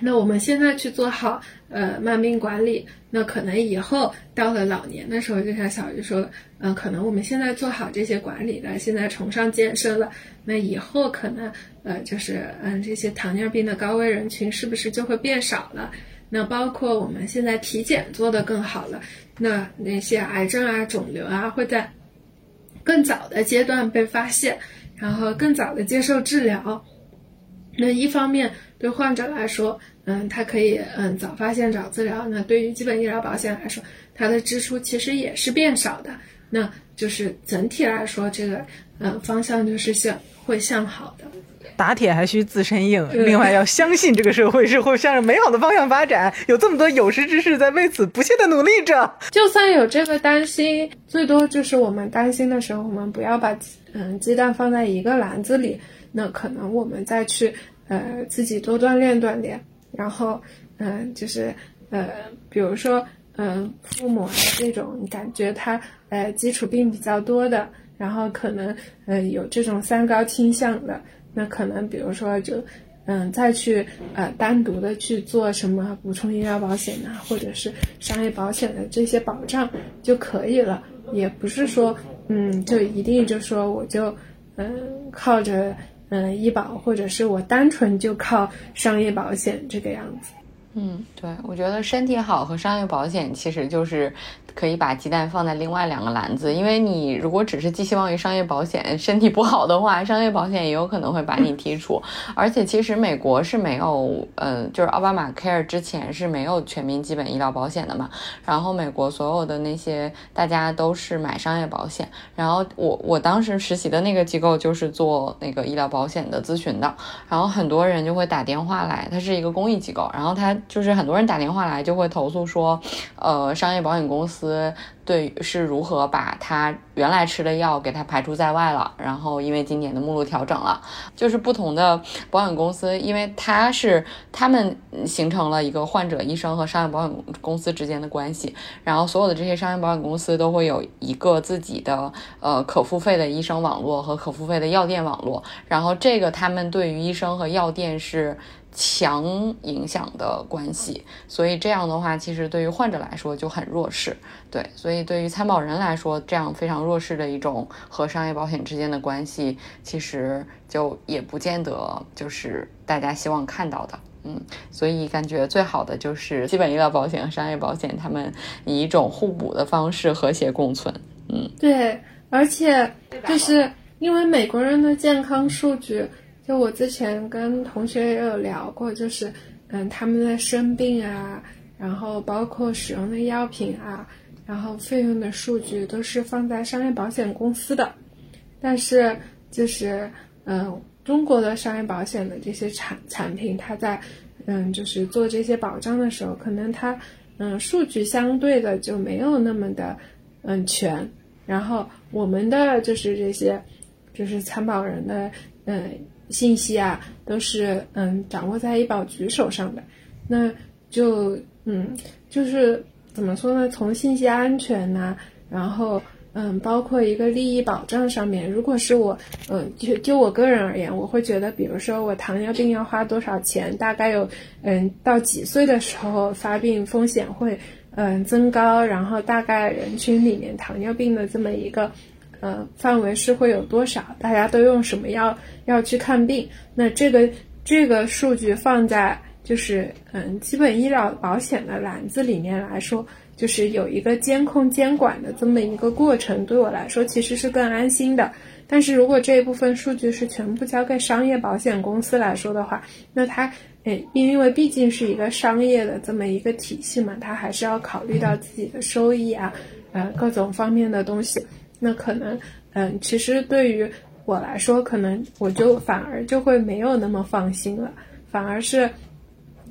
那我们现在去做好，呃，慢病管理，那可能以后到了老年的时候，就像小鱼说的，嗯，可能我们现在做好这些管理了，现在崇尚健身了，那以后可能，呃，就是，嗯，这些糖尿病的高危人群是不是就会变少了？那包括我们现在体检做得更好了，那那些癌症啊、肿瘤啊会在更早的阶段被发现，然后更早的接受治疗。那一方面对患者来说，嗯，他可以嗯早发现早治疗。那对于基本医疗保险来说，它的支出其实也是变少的。那就是整体来说，这个嗯方向就是向会向好的。打铁还需自身硬，另外要相信这个社会是会向着美好的方向发展，有这么多有识之士在为此不懈的努力着。就算有这个担心，最多就是我们担心的时候，我们不要把嗯鸡蛋放在一个篮子里，那可能我们再去呃自己多锻炼锻炼，然后嗯就是呃比如说嗯父母这种感觉他呃基础病比较多的，然后可能呃有这种三高倾向的。那可能，比如说，就，嗯，再去呃单独的去做什么补充医疗保险呐，或者是商业保险的这些保障就可以了，也不是说，嗯，就一定就说我就，嗯，靠着嗯医保，或者是我单纯就靠商业保险这个样子。嗯，对，我觉得身体好和商业保险其实就是。可以把鸡蛋放在另外两个篮子，因为你如果只是寄希望于商业保险，身体不好的话，商业保险也有可能会把你剔除。而且其实美国是没有，呃，就是奥巴马 Care 之前是没有全民基本医疗保险的嘛。然后美国所有的那些大家都是买商业保险。然后我我当时实习的那个机构就是做那个医疗保险的咨询的。然后很多人就会打电话来，它是一个公益机构，然后他就是很多人打电话来就会投诉说，呃，商业保险公司。对，是如何把他原来吃的药给他排除在外了？然后因为今年的目录调整了，就是不同的保险公司，因为他是他们形成了一个患者、医生和商业保险公司之间的关系。然后所有的这些商业保险公司都会有一个自己的呃可付费的医生网络和可付费的药店网络。然后这个他们对于医生和药店是。强影响的关系，所以这样的话，其实对于患者来说就很弱势。对，所以对于参保人来说，这样非常弱势的一种和商业保险之间的关系，其实就也不见得就是大家希望看到的。嗯，所以感觉最好的就是基本医疗保险和商业保险，他们以一种互补的方式和谐共存。嗯，对，而且就是因为美国人的健康数据。就我之前跟同学也有聊过，就是，嗯，他们的生病啊，然后包括使用的药品啊，然后费用的数据都是放在商业保险公司的，但是就是，嗯，中国的商业保险的这些产产品，它在，嗯，就是做这些保障的时候，可能它，嗯，数据相对的就没有那么的，嗯，全，然后我们的就是这些，就是参保人的，嗯。信息啊，都是嗯掌握在医保局手上的，那就嗯就是怎么说呢？从信息安全呐，然后嗯包括一个利益保障上面，如果是我嗯就就我个人而言，我会觉得，比如说我糖尿病要花多少钱，大概有嗯到几岁的时候发病风险会嗯增高，然后大概人群里面糖尿病的这么一个。呃，范围是会有多少？大家都用什么药要去看病？那这个这个数据放在就是嗯基本医疗保险的篮子里面来说，就是有一个监控监管的这么一个过程，对我来说其实是更安心的。但是如果这一部分数据是全部交给商业保险公司来说的话，那它，诶，因为毕竟是一个商业的这么一个体系嘛，它还是要考虑到自己的收益啊，呃，各种方面的东西。那可能，嗯，其实对于我来说，可能我就反而就会没有那么放心了，反而是，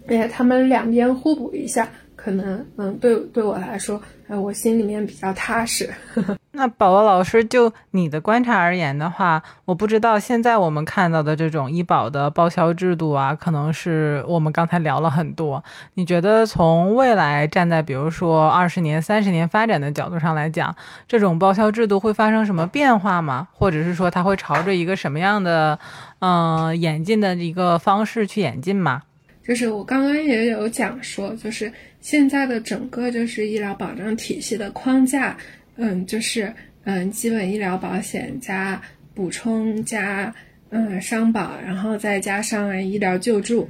哎，他们两边互补一下。可能嗯，对对我来说，呃，我心里面比较踏实。那宝宝老师，就你的观察而言的话，我不知道现在我们看到的这种医保的报销制度啊，可能是我们刚才聊了很多。你觉得从未来站在比如说二十年、三十年发展的角度上来讲，这种报销制度会发生什么变化吗？或者是说它会朝着一个什么样的嗯演进的一个方式去演进吗？就是我刚刚也有讲说，就是现在的整个就是医疗保障体系的框架，嗯，就是嗯，基本医疗保险加补充加嗯商保，然后再加上医疗救助，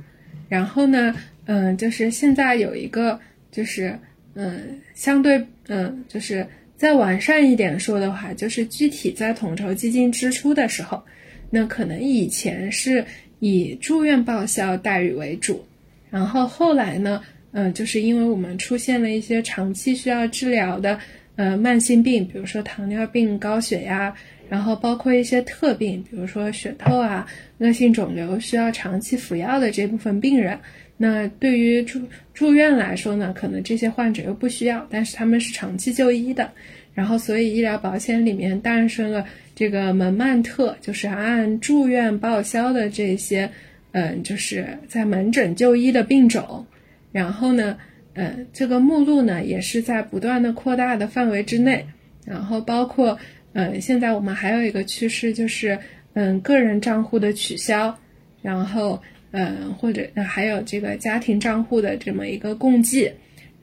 然后呢，嗯，就是现在有一个就是嗯相对嗯就是再完善一点说的话，就是具体在统筹基金支出的时候，那可能以前是。以住院报销待遇为主，然后后来呢，嗯，就是因为我们出现了一些长期需要治疗的，呃，慢性病，比如说糖尿病、高血压，然后包括一些特病，比如说血透啊、恶性肿瘤需要长期服药的这部分病人，那对于住住院来说呢，可能这些患者又不需要，但是他们是长期就医的，然后所以医疗保险里面诞生了。这个门曼特就是按住院报销的这些，嗯，就是在门诊就医的病种，然后呢，嗯，这个目录呢也是在不断的扩大的范围之内，然后包括，嗯，现在我们还有一个趋势就是，嗯，个人账户的取消，然后，嗯，或者还有这个家庭账户的这么一个共计，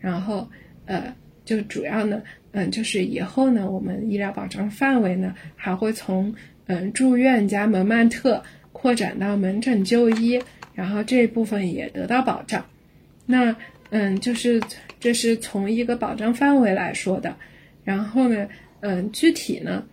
然后，呃，就主要呢。嗯，就是以后呢，我们医疗保障范围呢还会从嗯住院加门曼特扩展到门诊就医，然后这一部分也得到保障。那嗯，就是这是从一个保障范围来说的。然后呢，嗯，具体呢，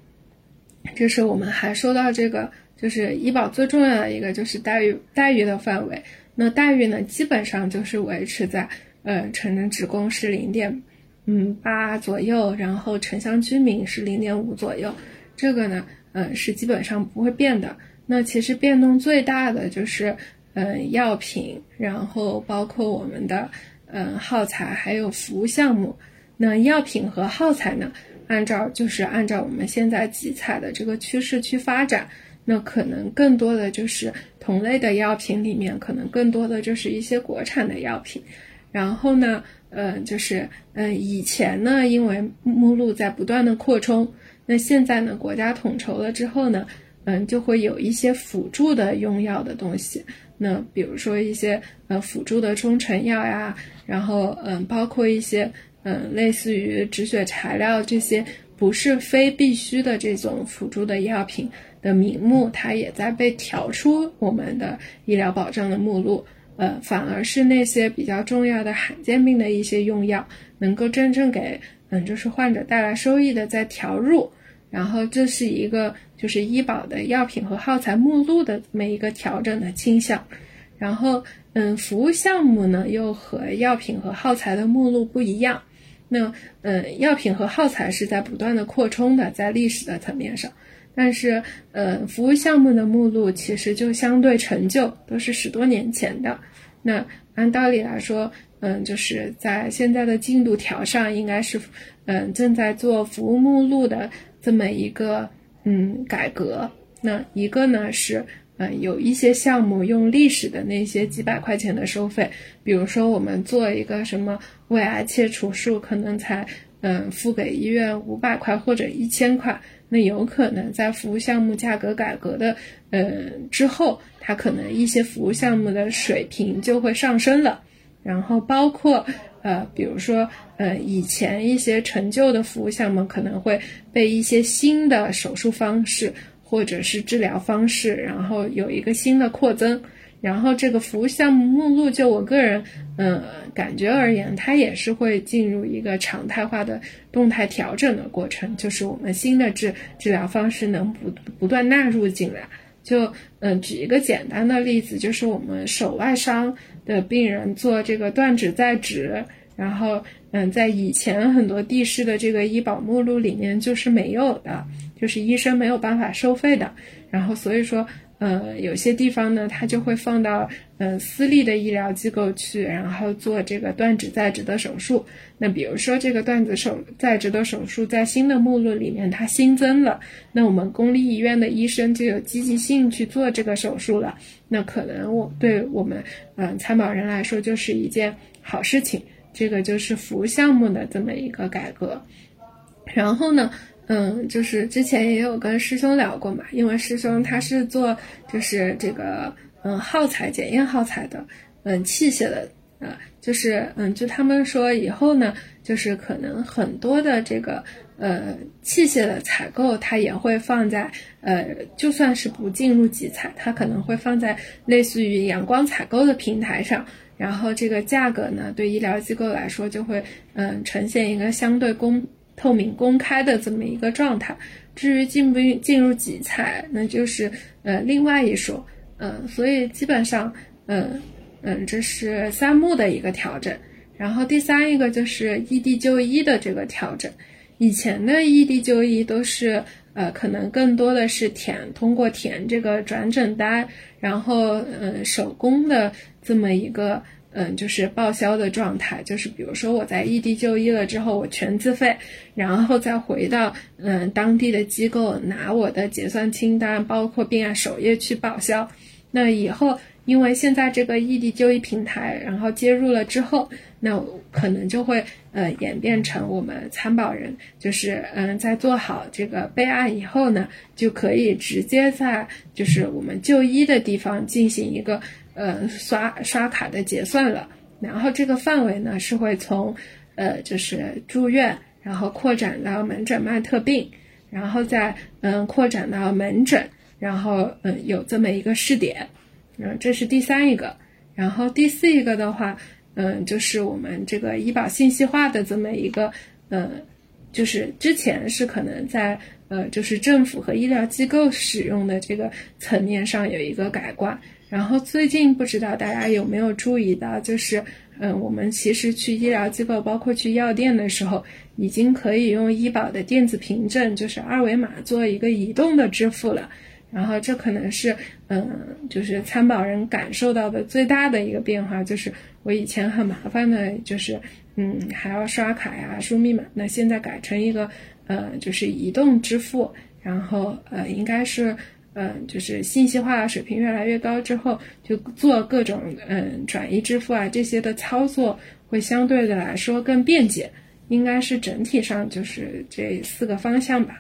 就是我们还说到这个，就是医保最重要的一个就是待遇待遇的范围。那待遇呢，基本上就是维持在嗯城镇职工是零点。嗯，八左右，然后城乡居民是零点五左右，这个呢，嗯，是基本上不会变的。那其实变动最大的就是，嗯，药品，然后包括我们的，嗯，耗材还有服务项目。那药品和耗材呢，按照就是按照我们现在集采的这个趋势去发展，那可能更多的就是同类的药品里面，可能更多的就是一些国产的药品，然后呢。嗯，就是嗯，以前呢，因为目录在不断的扩充，那现在呢，国家统筹了之后呢，嗯，就会有一些辅助的用药的东西。那比如说一些呃辅助的中成药呀，然后嗯，包括一些嗯类似于止血材料这些不是非必须的这种辅助的药品的名目，它也在被调出我们的医疗保障的目录。呃，反而是那些比较重要的罕见病的一些用药，能够真正给嗯，就是患者带来收益的，在调入。然后这是一个就是医保的药品和耗材目录的这么一个调整的倾向。然后嗯，服务项目呢又和药品和耗材的目录不一样。那嗯，药品和耗材是在不断的扩充的，在历史的层面上。但是，呃，服务项目的目录其实就相对陈旧，都是十多年前的。那按道理来说，嗯，就是在现在的进度条上，应该是，嗯，正在做服务目录的这么一个嗯改革。那一个呢是，嗯，有一些项目用历史的那些几百块钱的收费，比如说我们做一个什么胃癌切除术，可能才嗯付给医院五百块或者一千块。那有可能在服务项目价格改革的，嗯之后，它可能一些服务项目的水平就会上升了。然后包括，呃，比如说，呃，以前一些陈旧的服务项目可能会被一些新的手术方式或者是治疗方式，然后有一个新的扩增。然后这个服务项目目录，就我个人嗯感觉而言，它也是会进入一个常态化的动态调整的过程，就是我们新的治治疗方式能不不断纳入进来。就嗯举一个简单的例子，就是我们手外伤的病人做这个断指再植，然后嗯在以前很多地市的这个医保目录里面就是没有的，就是医生没有办法收费的，然后所以说。呃，有些地方呢，它就会放到嗯私立的医疗机构去，然后做这个断指再植的手术。那比如说这个断指手再植的手术在新的目录里面它新增了，那我们公立医院的医生就有积极性去做这个手术了。那可能我对我们嗯参保人来说就是一件好事情。这个就是服务项目的这么一个改革。然后呢？嗯，就是之前也有跟师兄聊过嘛，因为师兄他是做就是这个嗯耗材检验耗材的嗯器械的啊，就是嗯就他们说以后呢，就是可能很多的这个呃器械的采购，它也会放在呃就算是不进入集采，它可能会放在类似于阳光采购的平台上，然后这个价格呢，对医疗机构来说就会嗯呈现一个相对公。透明公开的这么一个状态，至于进不进入集采，那就是呃另外一说，嗯，所以基本上，嗯嗯，这是三目的一个调整，然后第三一个就是异地就医的这个调整，以前的异地就医都是呃可能更多的是填通过填这个转诊单，然后嗯手工的这么一个。嗯，就是报销的状态，就是比如说我在异地就医了之后，我全自费，然后再回到嗯当地的机构拿我的结算清单，包括病案首页去报销。那以后，因为现在这个异地就医平台，然后接入了之后，那可能就会呃演变成我们参保人，就是嗯在做好这个备案以后呢，就可以直接在就是我们就医的地方进行一个。呃，刷刷卡的结算了，然后这个范围呢是会从，呃，就是住院，然后扩展到门诊慢特病，然后再嗯扩展到门诊，然后嗯有这么一个试点，嗯，这是第三一个，然后第四一个的话，嗯，就是我们这个医保信息化的这么一个，嗯，就是之前是可能在呃就是政府和医疗机构使用的这个层面上有一个改观。然后最近不知道大家有没有注意到，就是，嗯，我们其实去医疗机构，包括去药店的时候，已经可以用医保的电子凭证，就是二维码做一个移动的支付了。然后这可能是，嗯，就是参保人感受到的最大的一个变化，就是我以前很麻烦的，就是，嗯，还要刷卡呀、输密码，那现在改成一个，呃，就是移动支付，然后，呃，应该是。嗯，就是信息化水平越来越高之后，就做各种嗯转移支付啊这些的操作会相对的来说更便捷，应该是整体上就是这四个方向吧。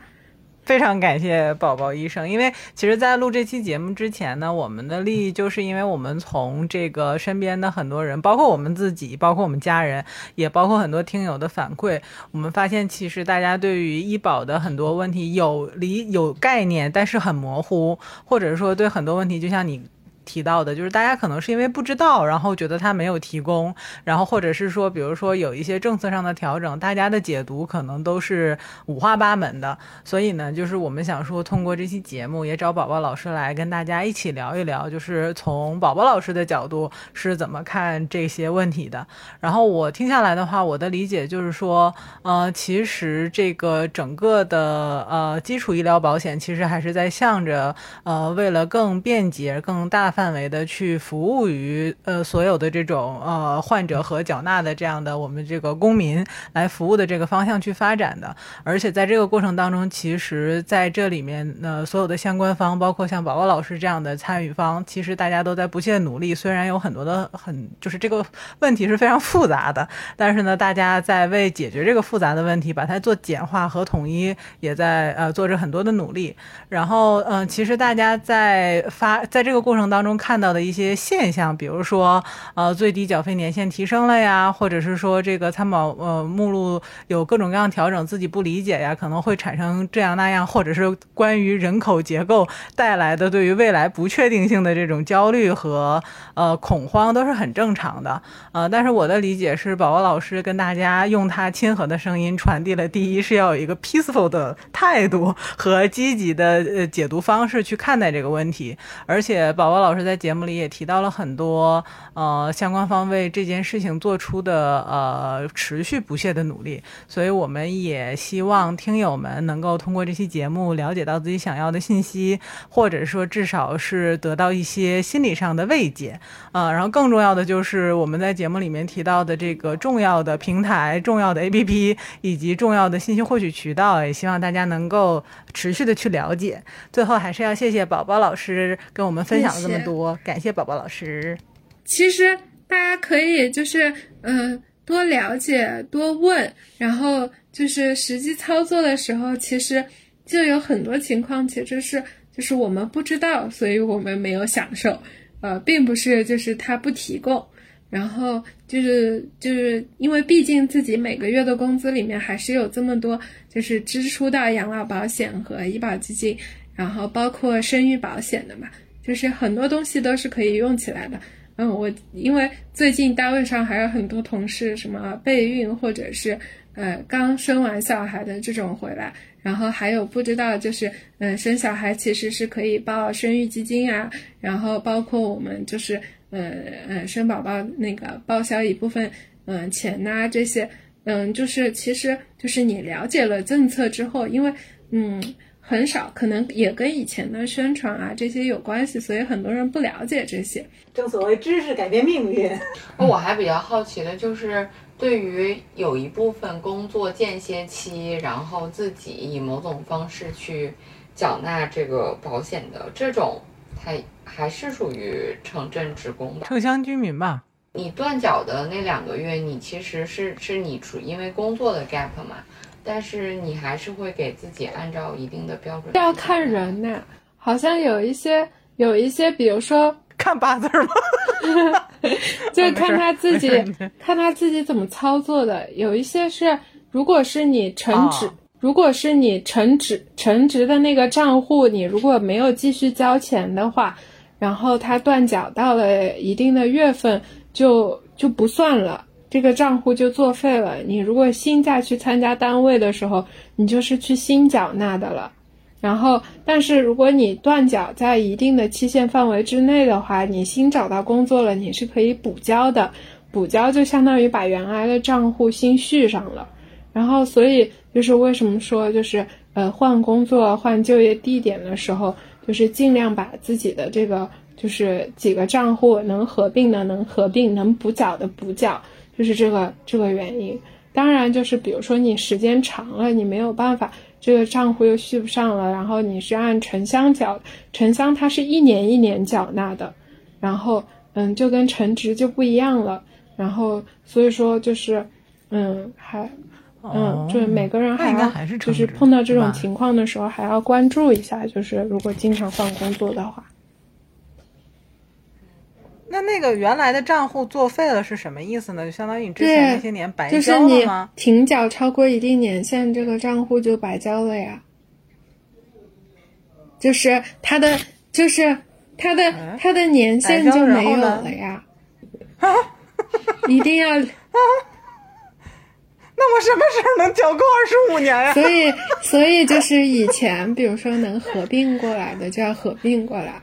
非常感谢宝宝医生，因为其实，在录这期节目之前呢，我们的利益就是因为我们从这个身边的很多人，包括我们自己，包括我们家人，也包括很多听友的反馈，我们发现其实大家对于医保的很多问题有理有概念，但是很模糊，或者说对很多问题，就像你。提到的就是大家可能是因为不知道，然后觉得他没有提供，然后或者是说，比如说有一些政策上的调整，大家的解读可能都是五花八门的。所以呢，就是我们想说，通过这期节目，也找宝宝老师来跟大家一起聊一聊，就是从宝宝老师的角度是怎么看这些问题的。然后我听下来的话，我的理解就是说，呃，其实这个整个的呃基础医疗保险，其实还是在向着呃为了更便捷、更大。范范围的去服务于呃所有的这种呃患者和缴纳的这样的我们这个公民来服务的这个方向去发展的，而且在这个过程当中，其实在这里面呢，所有的相关方，包括像宝宝老师这样的参与方，其实大家都在不懈努力。虽然有很多的很就是这个问题是非常复杂的，但是呢，大家在为解决这个复杂的问题，把它做简化和统一，也在呃做着很多的努力。然后嗯，其实大家在发在这个过程当。当中看到的一些现象，比如说呃最低缴费年限提升了呀，或者是说这个参保呃目录有各种各样调整，自己不理解呀，可能会产生这样那样，或者是关于人口结构带来的对于未来不确定性的这种焦虑和呃恐慌，都是很正常的。呃，但是我的理解是，宝宝老师跟大家用他亲和的声音传递了：第一是要有一个 peaceful 的态度和积极的呃解读方式去看待这个问题，而且宝宝老老师在节目里也提到了很多呃相关方为这件事情做出的呃持续不懈的努力，所以我们也希望听友们能够通过这期节目了解到自己想要的信息，或者说至少是得到一些心理上的慰藉啊。然后更重要的就是我们在节目里面提到的这个重要的平台、重要的 APP 以及重要的信息获取渠道，也希望大家能够持续的去了解。最后还是要谢谢宝宝老师跟我们分享了这么多，感谢宝宝老师。其实大家可以就是嗯、多了解多问，然后就是实际操作的时候，其实就有很多情况其实是就是我们不知道，所以我们没有享受，呃，并不是就是他不提供。然后就是就是因为毕竟自己每个月的工资里面还是有这么多，就是支出到养老保险和医保基金，然后包括生育保险的嘛，就是很多东西都是可以用起来的。嗯，我因为最近单位上还有很多同事什么备孕或者是呃刚生完小孩的这种回来，然后还有不知道就是嗯、生小孩其实是可以报生育基金啊，然后包括我们就是呃呃生宝宝那个报销一部分嗯、钱呐、这些，嗯就是其实就是你了解了政策之后，因为嗯。很少，可能也跟以前的宣传啊这些有关系，所以很多人不了解这些。正所谓知识改变命运。我还比较好奇的就是，对于有一部分工作间歇期，然后自己以某种方式去缴纳这个保险的这种，它还是属于城镇职工吧？城乡居民吧。你断缴的那两个月，你其实是是你处因为工作的 gap 嘛？但是你还是会给自己按照一定的标准。要看人呐，好像有一些有一些，比如说 看八字吗？就 看他自己看他自己怎么操作的。有一些是，如果是你成职，哦如果是你成职成职的那个账户，你如果没有继续交钱的话，然后他断缴到了一定的月份，就就不算了。这个账户就作废了。你如果新再去参加单位的时候，你就是去新缴纳的了。然后，但是如果你断缴在一定的期限范围之内的话，你新找到工作了，你是可以补交的。补交就相当于把原来的账户新续上了。然后，所以就是为什么说就是呃换工作、换就业地点的时候，就是尽量把自己的这个就是几个账户能合并的能合并，能补缴的补缴。就是这个这个原因，当然就是比如说你时间长了，你没有办法，这个账户又续不上了，然后你是按城乡缴，城乡它是一年一年缴纳的，然后嗯就跟城职就不一样了，然后所以说就是嗯还嗯就是每个人还要就是碰到这种情况的时候还要关注一下，就是如果经常换工作的话。那那个原来的账户作废了是什么意思呢？就相当于你之前那些年白交了吗？就是你停缴超过一定年限，这个账户就白交了呀。就是它的，就是它的，嗯、它的年限就没有了呀。一定要啊。那我什么时候能缴够二十五年呀？所以，所以就 是以前，比如说能合并过来的，就要合并过来。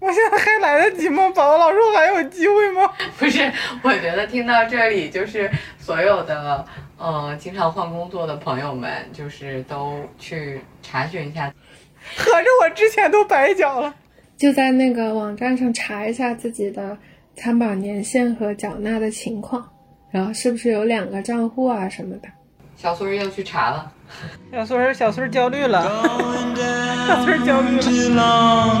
我现在还来得及吗？宝宝老师我还有机会吗？不是，我觉得听到这里，就是所有的呃经常换工作的朋友们，就是都去查询一下。合着我之前都白缴了。就在那个网站上查一下自己的参保年限和缴纳的情况，然后是不是有两个账户啊什么的。小孙又去查了。小孙小孙焦虑了，小孙焦虑了。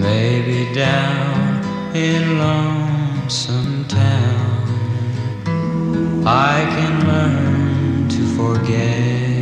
Maybe down in lonesome town, I can learn to forget.